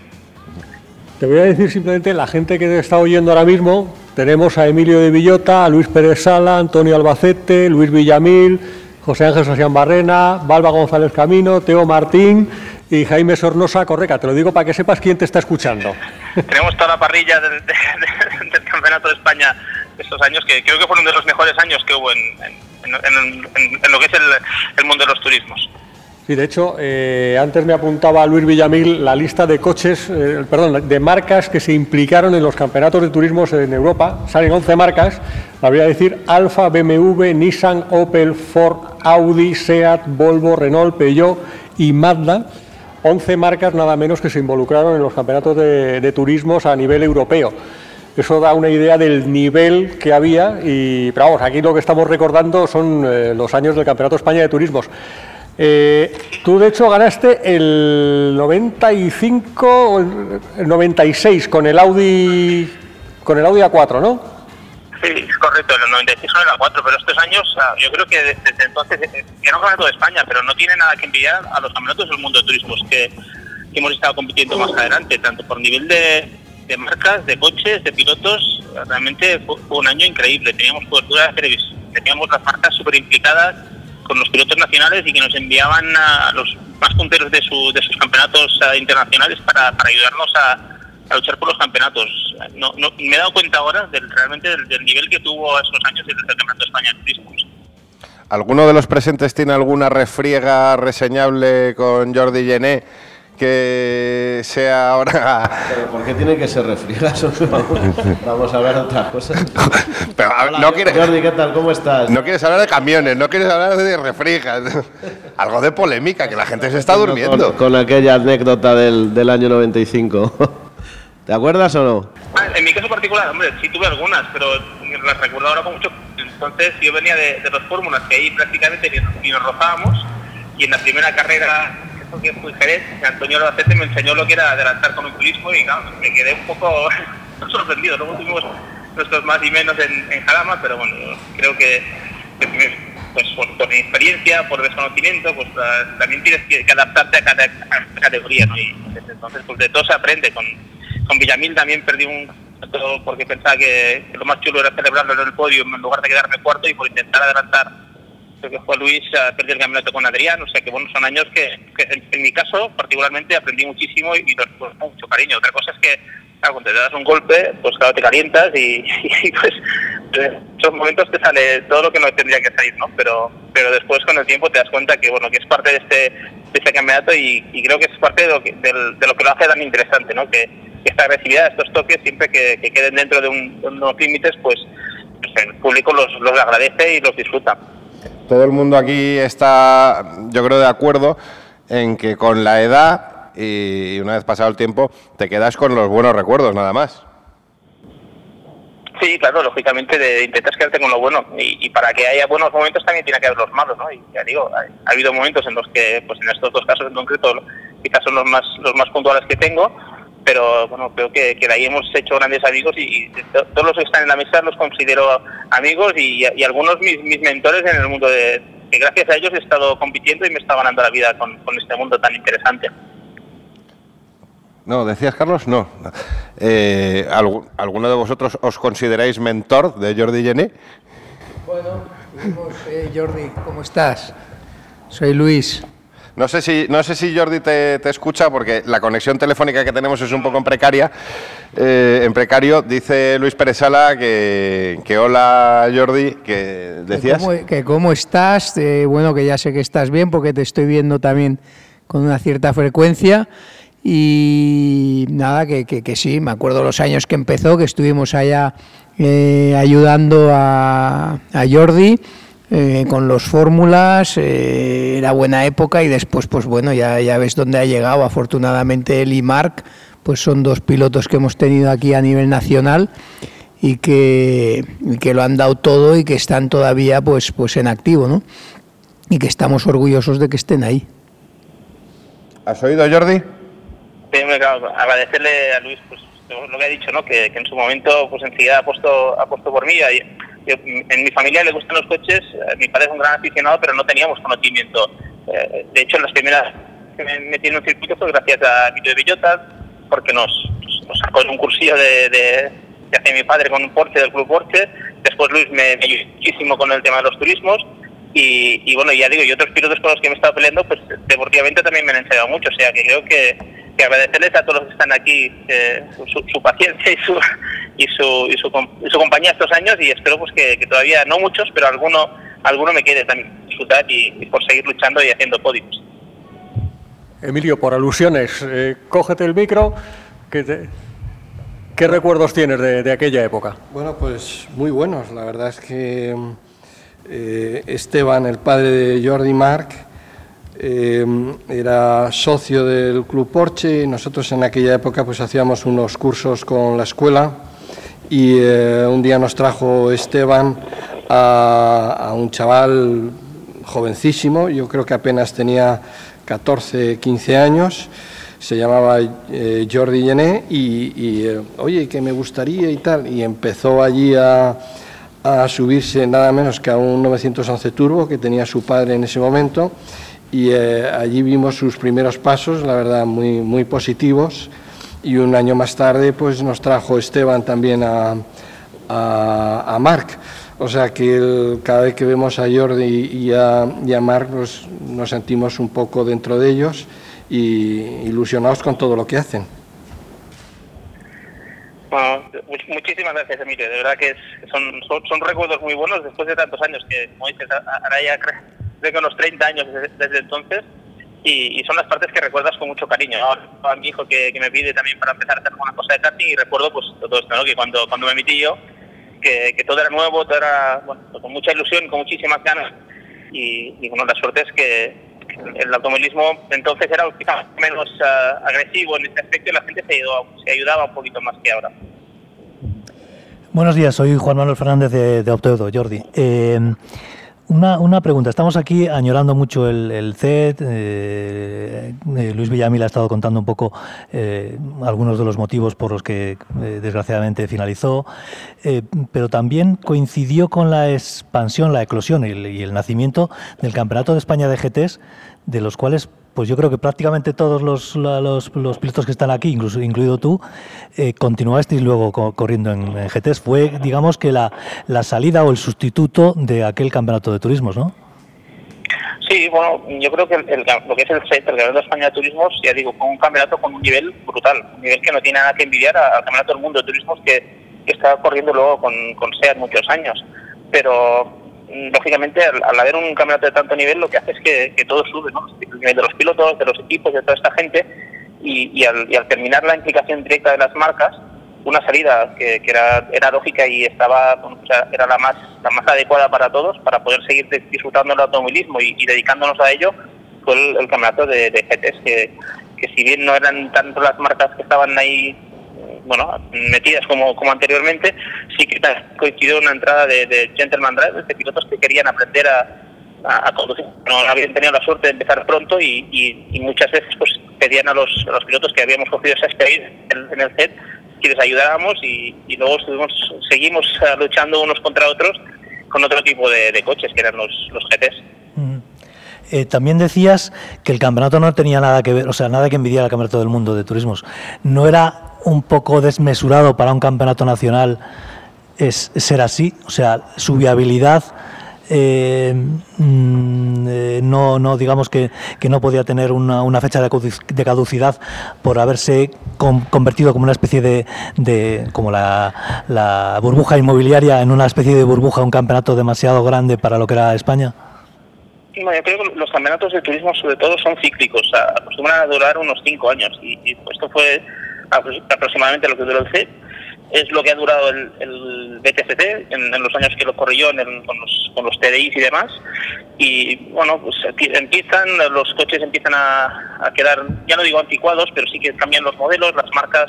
Te voy a decir simplemente la gente que te está oyendo ahora mismo. Tenemos a Emilio de Villota, a Luis Pérez Sala, Antonio Albacete, Luis Villamil, José Ángel Sasián Barrena, Balba González Camino, Teo Martín y Jaime Sornosa Correca. Te lo digo para que sepas quién te está escuchando. Tenemos toda la parrilla del, de- de- del Campeonato de España de estos años, que creo que fueron de los mejores años que hubo en, en- en- lo que es el, mundo de los turismos. Sí, de hecho, eh, antes me apuntaba Luis Villamil la lista de coches, eh, perdón, de marcas que se implicaron en los campeonatos de turismos en Europa. Salen 11 marcas, la voy a decir, Alfa, BMW, Nissan, Opel, Ford, Audi, Seat, Volvo, Renault, Peugeot y Mazda. 11 marcas nada menos que se involucraron en los campeonatos de turismos a nivel europeo. Eso da una idea del nivel que había y, pero vamos, aquí lo que estamos recordando son eh, los años del Campeonato España de Turismos. Eh, tú, de hecho, ganaste el 95 o el- el 96 con el Audi con el Audi A4, ¿no? Sí, es correcto, el 96 son el 4, pero estos años, yo creo que desde, entonces, eh, era un campeonato de España, pero no tiene nada que envidiar a los campeonatos del mundo de turismos que, que hemos estado compitiendo más adelante, tanto por nivel de, de marcas, de coches, de pilotos, realmente fue, un año increíble. Teníamos cobertura de televisión, teníamos las marcas súper implicadas con los pilotos nacionales y que nos enviaban a los más punteros de, su- de sus campeonatos ah, internacionales para, para ayudarnos a, a luchar por los campeonatos. No, no- me he dado cuenta ahora del, realmente del, del nivel que tuvo esos años el, Campeonato de España. ¿Alguno de los presentes tiene alguna refriega reseñable con Jordi Gené que sea ahora... Pero ¿por qué tiene que ser refrigazo? Vamos a hablar de otras cosas. Pero, Hola, no quieres- Jordi, ¿qué tal? ¿Cómo estás? No quieres hablar de camiones, no quieres hablar de refrijas. Algo de polémica, que la gente se está durmiendo. Con, con aquella anécdota del, del año 95. ¿Te acuerdas o no? Ah, En mi caso particular, hombre, sí tuve algunas, pero las recuerdo ahora con mucho. Entonces yo venía de, de dos fórmulas que ahí prácticamente ni, ni nos rozábamos y en la primera carrera, que fue en Jerez, Antonio Albacete me enseñó lo que era adelantar con un turismo y claro, me quedé un poco sorprendido. Luego tuvimos nuestros más y menos en, en Jalama, pero bueno, creo que, pues por, por, experiencia, por desconocimiento, pues también tienes que, adaptarte a cada, a categoría, ¿no? Y entonces, pues de todo se aprende. Con, con Villamil también perdí un porque pensaba que, lo más chulo era celebrarlo en el podio en lugar de quedarme cuarto y por intentar adelantar que fue Luis a el campeonato con Adrián, o sea que bueno, son años que, que en, mi caso particularmente aprendí muchísimo y, y los pues, mucho cariño. Otra cosa es que claro, cuando te das un golpe, pues claro, te calientas y, pues esos momentos te sale todo lo que no tendría que salir, ¿no? Pero, pero después con el tiempo te das cuenta que bueno, que es parte de este, de este campeonato y, y creo que es parte de lo que, de, de lo que lo hace tan interesante, ¿no? Que, que esta agresividad, estos toques, siempre que, que queden dentro de, un, de, unos límites, pues, pues el público los, los agradece y los disfruta. Todo el mundo aquí está, yo creo, de acuerdo en que con la edad y una vez pasado el tiempo te quedas con los buenos recuerdos nada más. Sí, claro, lógicamente de, intentas quedarte con lo bueno y, para que haya buenos momentos también tiene que haber los malos, ¿no? Y ya digo, ha, ha, habido momentos en los que, pues en estos dos casos en concreto, quizás son los más los más puntuales que tengo, pero bueno, creo que, que de ahí hemos hecho grandes amigos y, y, todos los que están en la mesa los considero amigos y, y algunos mis, mis, mentores en el mundo de que gracias a ellos he estado compitiendo y me está ganando la vida con, con este mundo tan interesante. No, decías Carlos, no. Eh, ¿Alguno de vosotros os consideráis mentor de Jordi Gené? Bueno, eh, Jordi, ¿cómo estás? Soy Luis. No sé si, no sé si Jordi te, te, escucha porque la conexión telefónica que tenemos es un poco en precaria. Eh, en precario dice Luis Pérez Sala que, que hola Jordi, que decías. Que cómo, que cómo estás, eh, bueno que ya sé que estás bien porque te estoy viendo también con una cierta frecuencia. Y nada, que, que, que, sí, me acuerdo los años que empezó, que estuvimos allá eh, ayudando a, a Jordi eh, con los fórmulas, eh, era buena época y después, pues bueno, ya, ya ves dónde ha llegado. Afortunadamente él y Marc, pues son dos pilotos que hemos tenido aquí a nivel nacional y que, y que lo han dado todo y que están todavía pues, pues en activo, ¿no? Y que estamos orgullosos de que estén ahí. ¿Has oído, Jordi? claro, agradecerle a Luis pues, lo que ha dicho, ¿no? Que, que, en su momento pues enseguida ha puesto, ha puesto por mí. Yo, en mi familia le gustan los coches, eh, mi padre es un gran aficionado, pero no teníamos conocimiento. Eh, de hecho, las primeras que me metí en un circuito fue gracias a Vito de Villota, porque nos, nos sacó en un cursillo de, de, que hacía mi padre con un Porsche del Club Porsche. Después Luis me, me ayudó muchísimo con el tema de los turismos. Y, y, bueno, ya digo, y otros pilotos con los que me he estado peleando, pues deportivamente también me han enseñado mucho. O sea, que creo que, que agradecerles a todos los que están aquí eh, su, su, paciencia y su, y su, y su, y su compañía estos años y espero pues que, que, todavía, no muchos, pero alguno, alguno me quede también disfrutar y, y por seguir luchando y haciendo podios. Emilio, por alusiones, eh, cógete el micro. Que te... ¿Qué recuerdos tienes de, de, aquella época? Bueno, pues muy buenos. La verdad es que eh, Esteban, el padre de Jordi Marc, eh, era socio del Club Porsche y nosotros en aquella época pues hacíamos unos cursos con la escuela y eh, un día nos trajo Esteban a, un chaval jovencísimo, yo creo que apenas tenía 14, 15 años, se llamaba eh, Jordi Llené y, y eh, oye, que me gustaría y tal, y empezó allí a, a subirse nada menos que a un 911 Turbo que tenía su padre en ese momento y eh, allí vimos sus primeros pasos, la verdad, muy, muy positivos. Y un año más tarde pues, nos trajo Esteban también a, a, a Marc. O sea que cada vez que vemos a Jordi y a, y a Marc pues, nos sentimos un poco dentro de ellos y ilusionados con todo lo que hacen. Bueno, muchísimas gracias, Emilio. De verdad que es, son, son, son, recuerdos muy buenos después de tantos años que, como dices, ahora ya creo que unos 30 años desde, desde entonces y, y, son las partes que recuerdas con mucho cariño. ¿no? A mi hijo que, que, me pide también para empezar a hacer alguna cosa de karting y recuerdo pues todo esto, ¿no? que cuando, cuando me metí yo, que, que todo era nuevo, todo era bueno, con mucha ilusión, con muchísimas ganas y, y bueno, la suerte es que el automovilismo entonces era quizás menos uh, agresivo en este aspecto y la gente se, ayudaba, se ayudaba un poquito más que ahora. Buenos días, soy Juan Manuel Fernández de, de Jordi. Eh, Una, una, pregunta. Estamos aquí añorando mucho el, el CET. Eh, eh, Luis Villamil ha estado contando un poco eh, algunos de los motivos por los que desgraciadamente finalizó, pero también coincidió con la expansión, la eclosión y el, y el, nacimiento del Campeonato de España de GTs, de los cuales pues yo creo que prácticamente todos los, pilotos que están aquí, incluso incluido tú, eh, continuasteis luego co corriendo en, GTs. Fue, digamos, que la, la, salida o el sustituto de aquel campeonato de turismos, ¿no? Sí, bueno, yo creo que el, lo que es el CET, el Campeonato de España de Turismos, ya digo, fue un campeonato con un nivel brutal, un nivel que no tiene nada que envidiar al Campeonato del Mundo de Turismos que, que está corriendo luego con, con SEAT muchos años. Pero lógicamente al, al, haber un campeonato de tanto nivel lo que hace es que, que todo sube, ¿no? De los pilotos, de los equipos, de toda esta gente y, y, al, y al, terminar la implicación directa de las marcas, una salida que, que era, era, lógica y estaba bueno, era la más la más adecuada para todos para poder seguir disfrutando del automovilismo y, dedicándonos a ello fue el, el campeonato de, de GTs que, que si bien no eran tanto las marcas que estaban ahí bueno, metidas como, como anteriormente, sí que coincidió una entrada de, Gentleman Drive, de pilotos que querían aprender a, conducir. No habían tenido la suerte de empezar pronto y, muchas veces pues pedían a los, los, pilotos que habíamos cogido esa experiencia en, el set que les ayudáramos y, luego estuvimos, seguimos uh, luchando unos contra otros con otro tipo de, coches que eran los, los GTs. Eh, también decías que el campeonato no tenía nada que ver, o sea, nada que envidiar al campeonato del mundo de turismos. ¿No era un poco desmesurado para un campeonato nacional es ser así? O sea, su viabilidad eh, eh, no, no, digamos que, que no podía tener una, una, fecha de caducidad por haberse con, convertido como una especie de, de como la, la, burbuja inmobiliaria en una especie de burbuja, un campeonato demasiado grande para lo que era España. Yo creo que los campeonatos de turismo sobre todo son cíclicos, acostumbran a durar unos cinco años y, y esto fue aproximadamente lo que duró el CEP, es lo que ha durado el, el BTCT en, en, los años que lo corrió en con, los, con los TDIs y demás. Y bueno, pues empiezan, los coches empiezan a, a quedar, ya no digo anticuados, pero sí que cambian los modelos, las marcas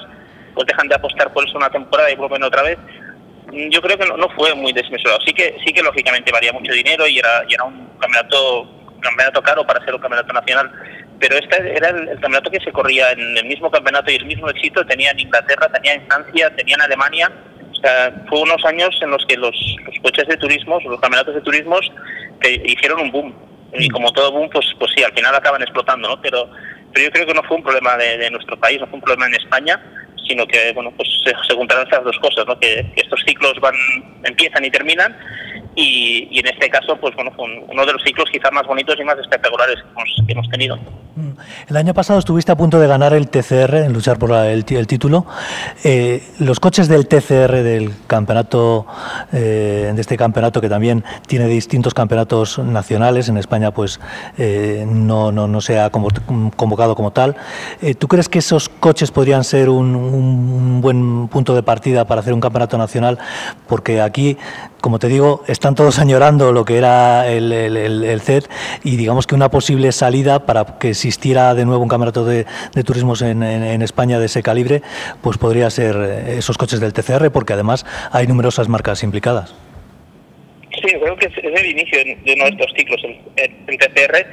pues dejan de apostar por eso una temporada y vuelven otra vez. Yo creo que no, fue muy desmesurado. Sí que sí que lógicamente valía mucho dinero y era, y era un campeonato, campeonato caro para ser un campeonato nacional pero este era el, el, campeonato que se corría en el mismo campeonato y el mismo éxito tenía en Inglaterra, tenía en Francia, tenía en Alemania. O sea, fue unos años en los que los, los coches de turismo, los campeonatos de turismos, que hicieron un boom. Y como todo boom, pues, pues sí, al final acaban explotando, ¿no? Pero, pero yo creo que no fue un problema de, de nuestro país, no fue un problema en España, sino que, bueno, pues se, se juntaron estas dos cosas, ¿no? Que, que estos ciclos van, empiezan y terminan y, y, en este caso, pues bueno, fue uno de los ciclos quizás más bonitos y más espectaculares que hemos, que hemos tenido. El año pasado estuviste a punto de ganar el TCR, en luchar por el, el, título. Eh, los coches del TCR, del campeonato, eh, de este campeonato que también tiene distintos campeonatos nacionales, en España pues eh, no, no, no, se ha convocado como tal. Eh, ¿Tú crees que esos coches podrían ser un, un buen punto de partida para hacer un campeonato nacional? Porque aquí como te digo, están todos añorando lo que era el, el, el, CET y digamos que una posible salida para que existiera de nuevo un campeonato de, de turismos en, en, España de ese calibre, pues podría ser esos coches del TCR, porque además hay numerosas marcas implicadas. Sí, creo que es el inicio de uno de estos ciclos, el, el TCR,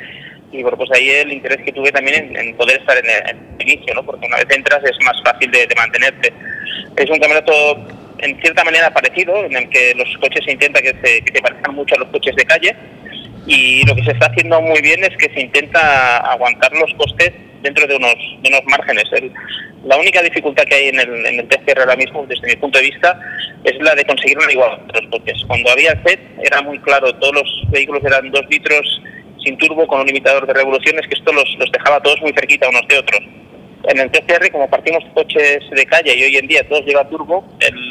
y bueno, pues ahí el interés que tuve también en, poder estar en el, inicio, ¿no? porque una vez entras es más fácil de, de mantenerte. Es un campeonato en cierta manera parecido, en el que los coches se intenta que se, que se parezcan mucho a los coches de calle y lo que se está haciendo muy bien es que se intenta aguantar los costes dentro de unos, de unos márgenes. El, la única dificultad que hay en el, en el TCR ahora mismo, desde mi punto de vista, es la de conseguir una igualdad entre los coches. Cuando había el CET era muy claro, todos los vehículos eran dos litros sin turbo con un limitador de revoluciones, que esto los, los dejaba todos muy cerquita unos de otros en el TCR, como partimos coches de calle y hoy en día todos lleva turbo, el,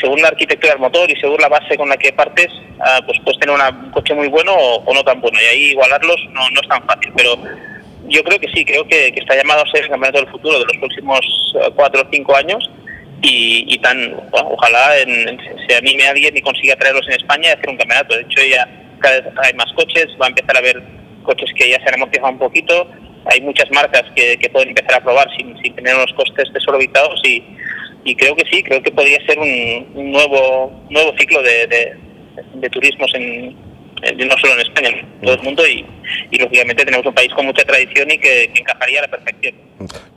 según la arquitectura del motor y según la base con la que partes, uh, pues puedes tener una, un coche muy bueno o, no tan bueno. Y ahí igualarlos no, no es tan fácil. Pero yo creo que sí, creo que, que está llamado a ser el campeonato del futuro de los próximos uh, cuatro o cinco años. Y, y tan, bueno, ojalá en, se anime a alguien y consiga traerlos en España y hacer un campeonato. De hecho, ya cada vez hay más coches, va a empezar a haber coches que ya se han amortizado un poquito hay muchas marcas que, que, pueden empezar a probar sin, sin tener unos costes desorbitados y, y, creo que sí, creo que podría ser un, un nuevo nuevo ciclo de, de, de turismos en, no solo en España, en todo el mundo y, y lógicamente tenemos un país con mucha tradición y que, que encajaría a la perfección.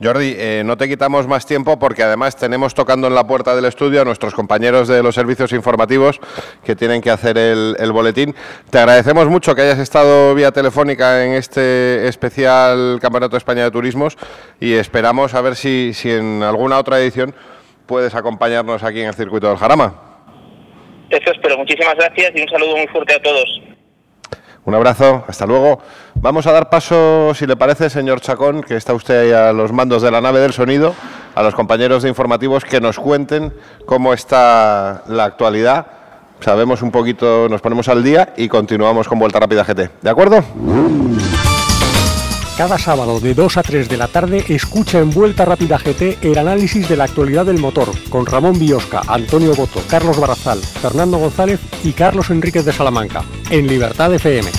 Jordi, eh, no te quitamos más tiempo porque además tenemos tocando en la puerta del estudio a nuestros compañeros de los servicios informativos que tienen que hacer el, el boletín. Te agradecemos mucho que hayas estado vía telefónica en este especial Campeonato de España de Turismos y esperamos a ver si, si en alguna otra edición puedes acompañarnos aquí en el circuito del Jarama. Eso espero. Muchísimas gracias y un saludo muy fuerte a todos. Un abrazo, hasta luego. Vamos a dar paso, si le parece, señor Chacón, que está usted ahí a los mandos de la nave del sonido, a los compañeros de informativos que nos cuenten cómo está la actualidad. Sabemos un poquito, nos ponemos al día y continuamos con Vuelta Rápida GT. ¿De acuerdo? Cada sábado de 2 a 3 de la tarde escucha en Vuelta Rápida GT el análisis de la actualidad del motor con Ramón Biosca, Antonio Boto, Carlos Barazal, Fernando González y Carlos Enríquez de Salamanca en Libertad FM.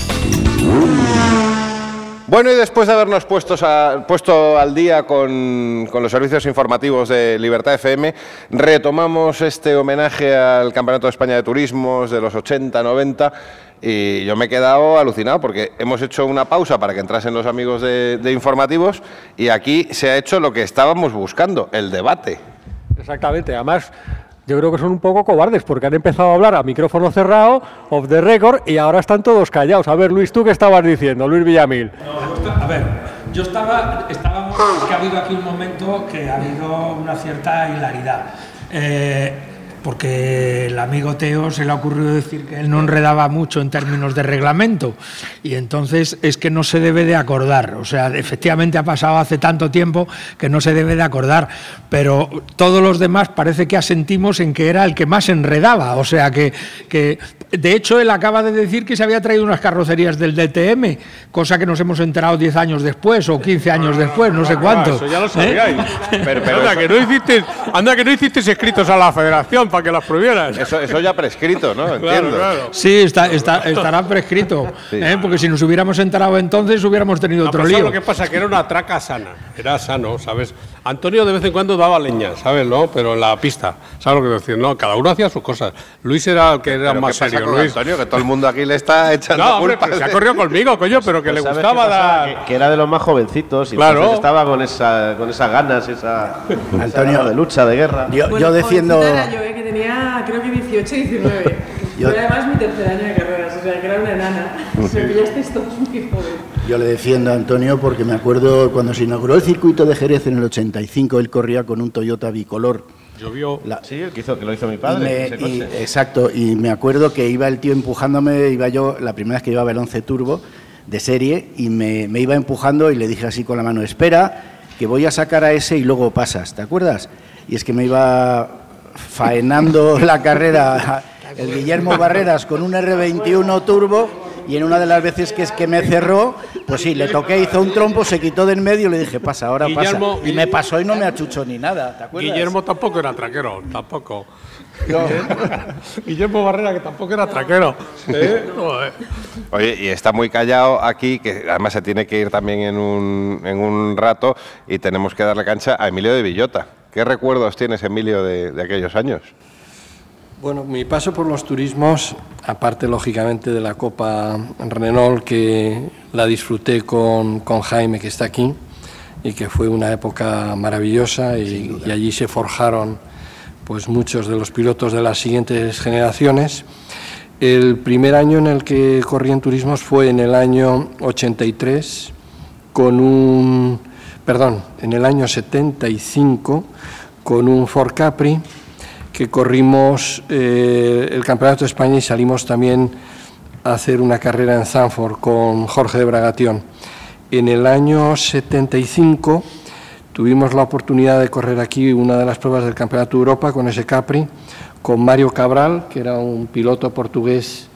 Bueno, y después de habernos puesto al día con, los servicios informativos de Libertad FM, retomamos este homenaje al Campeonato de España de Turismos de los 80, 90, y yo me he quedado alucinado porque hemos hecho una pausa para que entrasen los amigos de, de informativos y aquí se ha hecho lo que estábamos buscando, el debate. Exactamente, además yo creo que son un poco cobardes porque han empezado a hablar a micrófono cerrado, off the record, y ahora están todos callados. A ver, Luis, ¿tú qué estabas diciendo, Luis Villamil? A ver, yo estaba, estábamos, que ha habido aquí un momento que ha habido una cierta hilaridad. Eh, porque el amigo Teo se le ha ocurrido decir que él no enredaba mucho en términos de reglamento y entonces es que no se debe de acordar, o sea, efectivamente ha pasado hace tanto tiempo que no se debe de acordar, pero todos los demás parece que asentimos en que era el que más enredaba, o sea que, que de hecho él acaba de decir que se había traído unas carrocerías del DTM, cosa que nos hemos enterado 10 años después o 15 años después, no sé cuánto. Ah, Eso ya lo ¿eh? sabíais. anda, que no hiciste, anda, que no hiciste escritos a la federación para que las prohibieras. Eso, eso ya prescrito, ¿no? Claro, Entiendo. claro. Sí, está, está- estará prescrito, ¿eh? porque si nos hubiéramos enterado entonces hubiéramos tenido No, otro pero ¿sabes lío. lo que pasa? Que era una traca sana. Era sano, ¿sabes? Antonio de vez en cuando daba leña, ¿sabes? ¿No? Pero en la pista. ¿Sabes lo que decir? No, cada uno hacía sus cosas. Luis era el que era ¿Pero más qué pasa serio. con Luis. Antonio? Que todo el mundo aquí le está echando No, hombre, se ha corrido conmigo, coño, pero que Pues le ¿sabes gustaba dar. Que, que era de los más jovencitos y Claro. estaba con, esa, con esas ganas, esa, esa Antonio, gana de lucha, de guerra. Yo, Bueno, yo defiendo. Tenía creo que 18, 19. Yo- Fue además mi tercer año de carreras, o sea, que era una enana. Me pillasteis todos muy joven. Yo le defiendo a Antonio porque me acuerdo cuando se inauguró el circuito de Jerez en el 85, él corría con un Toyota bicolor. Llovió. Sí, el que, hizo, que lo hizo mi padre. me- ese y- exacto, y me acuerdo que iba el tío empujándome, iba yo, la primera vez que llevaba el 11 Turbo de serie, y me, me iba empujando y le dije así con la mano, espera, que voy a sacar a ese y luego pasas, ¿te acuerdas? Y es que me iba faenando la carrera el Guillermo Barreras con un R21 Turbo y en una de las veces que es que me cerró, pues sí, le toqué, hizo un trompo, se quitó del medio y le dije, pasa, ahora Guillermo- pasa. Y me pasó y no me achuchó ni nada, ¿te acuerdas? Guillermo tampoco era traquero, tampoco. Guillermo Barrera, que tampoco era traquero. ¿eh? Oye, y está muy callado aquí, que además se tiene que ir también en un, en un rato y tenemos que darle cancha a Emilio de Villota. ¿Qué recuerdos tienes, Emilio, de, de aquellos años? Bueno, mi paso por los turismos, aparte lógicamente de la Copa Renault, que la disfruté con, con Jaime, que está aquí, y que fue una época maravillosa, y, y allí se forjaron pues, muchos de los pilotos de las siguientes generaciones. El primer año en el que corrí en turismos fue en el año 83, con un, perdón, en el año 75, con un Ford Capri, que corrimos eh, el Campeonato de España y salimos también a hacer una carrera en Zanford con Jorge de Bragatión. En el año 75 tuvimos la oportunidad de correr aquí una de las pruebas del Campeonato de Europa con ese Capri, con Mario Cabral, que era un piloto portugués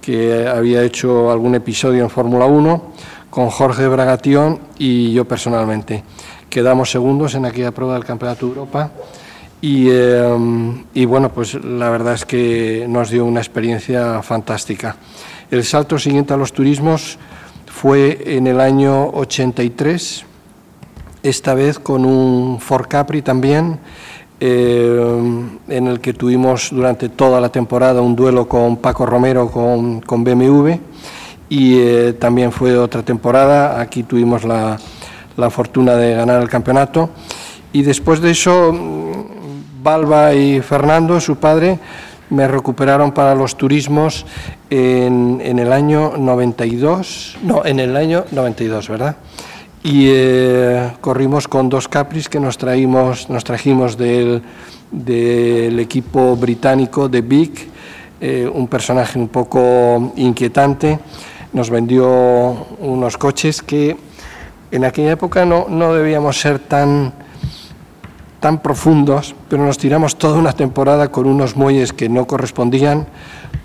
que había hecho algún episodio en Fórmula 1, con Jorge Bragatión y yo personalmente. Quedamos segundos en aquella prueba del Campeonato de Europa. Y, eh, y, bueno, pues la verdad es que nos dio una experiencia fantástica. El salto siguiente a los turismos fue en el año 83, esta vez con un Ford Capri también, eh, en el que tuvimos durante toda la temporada un duelo con Paco Romero con, con BMW y eh, también fue otra temporada, aquí tuvimos la, la, fortuna de ganar el campeonato y después de eso Balba y Fernando, su padre, me recuperaron para los turismos en, en el año 92, no, en el año 92, ¿verdad? Y eh, corrimos con dos Capris que nos, traímos, nos trajimos del, del equipo británico de Big, eh, un personaje un poco inquietante. Nos vendió unos coches que en aquella época no, no debíamos ser tan, tan profundos, pero nos tiramos toda una temporada con unos muelles que no correspondían,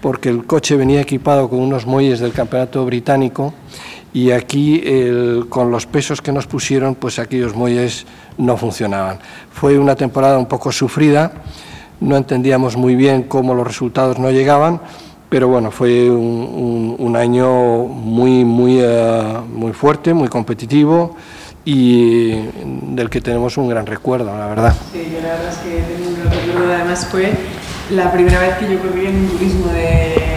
porque el coche venía equipado con unos muelles del campeonato británico y aquí con los pesos que nos pusieron, pues aquellos muelles no funcionaban. Fue una temporada un poco sufrida, no entendíamos muy bien cómo los resultados no llegaban, pero bueno, fue un, año muy, muy, eh, muy fuerte, muy competitivo y del que tenemos un gran recuerdo, la verdad. Sí, yo la verdad es que tengo un gran recuerdo, además fue la primera vez que yo corrí en un turismo de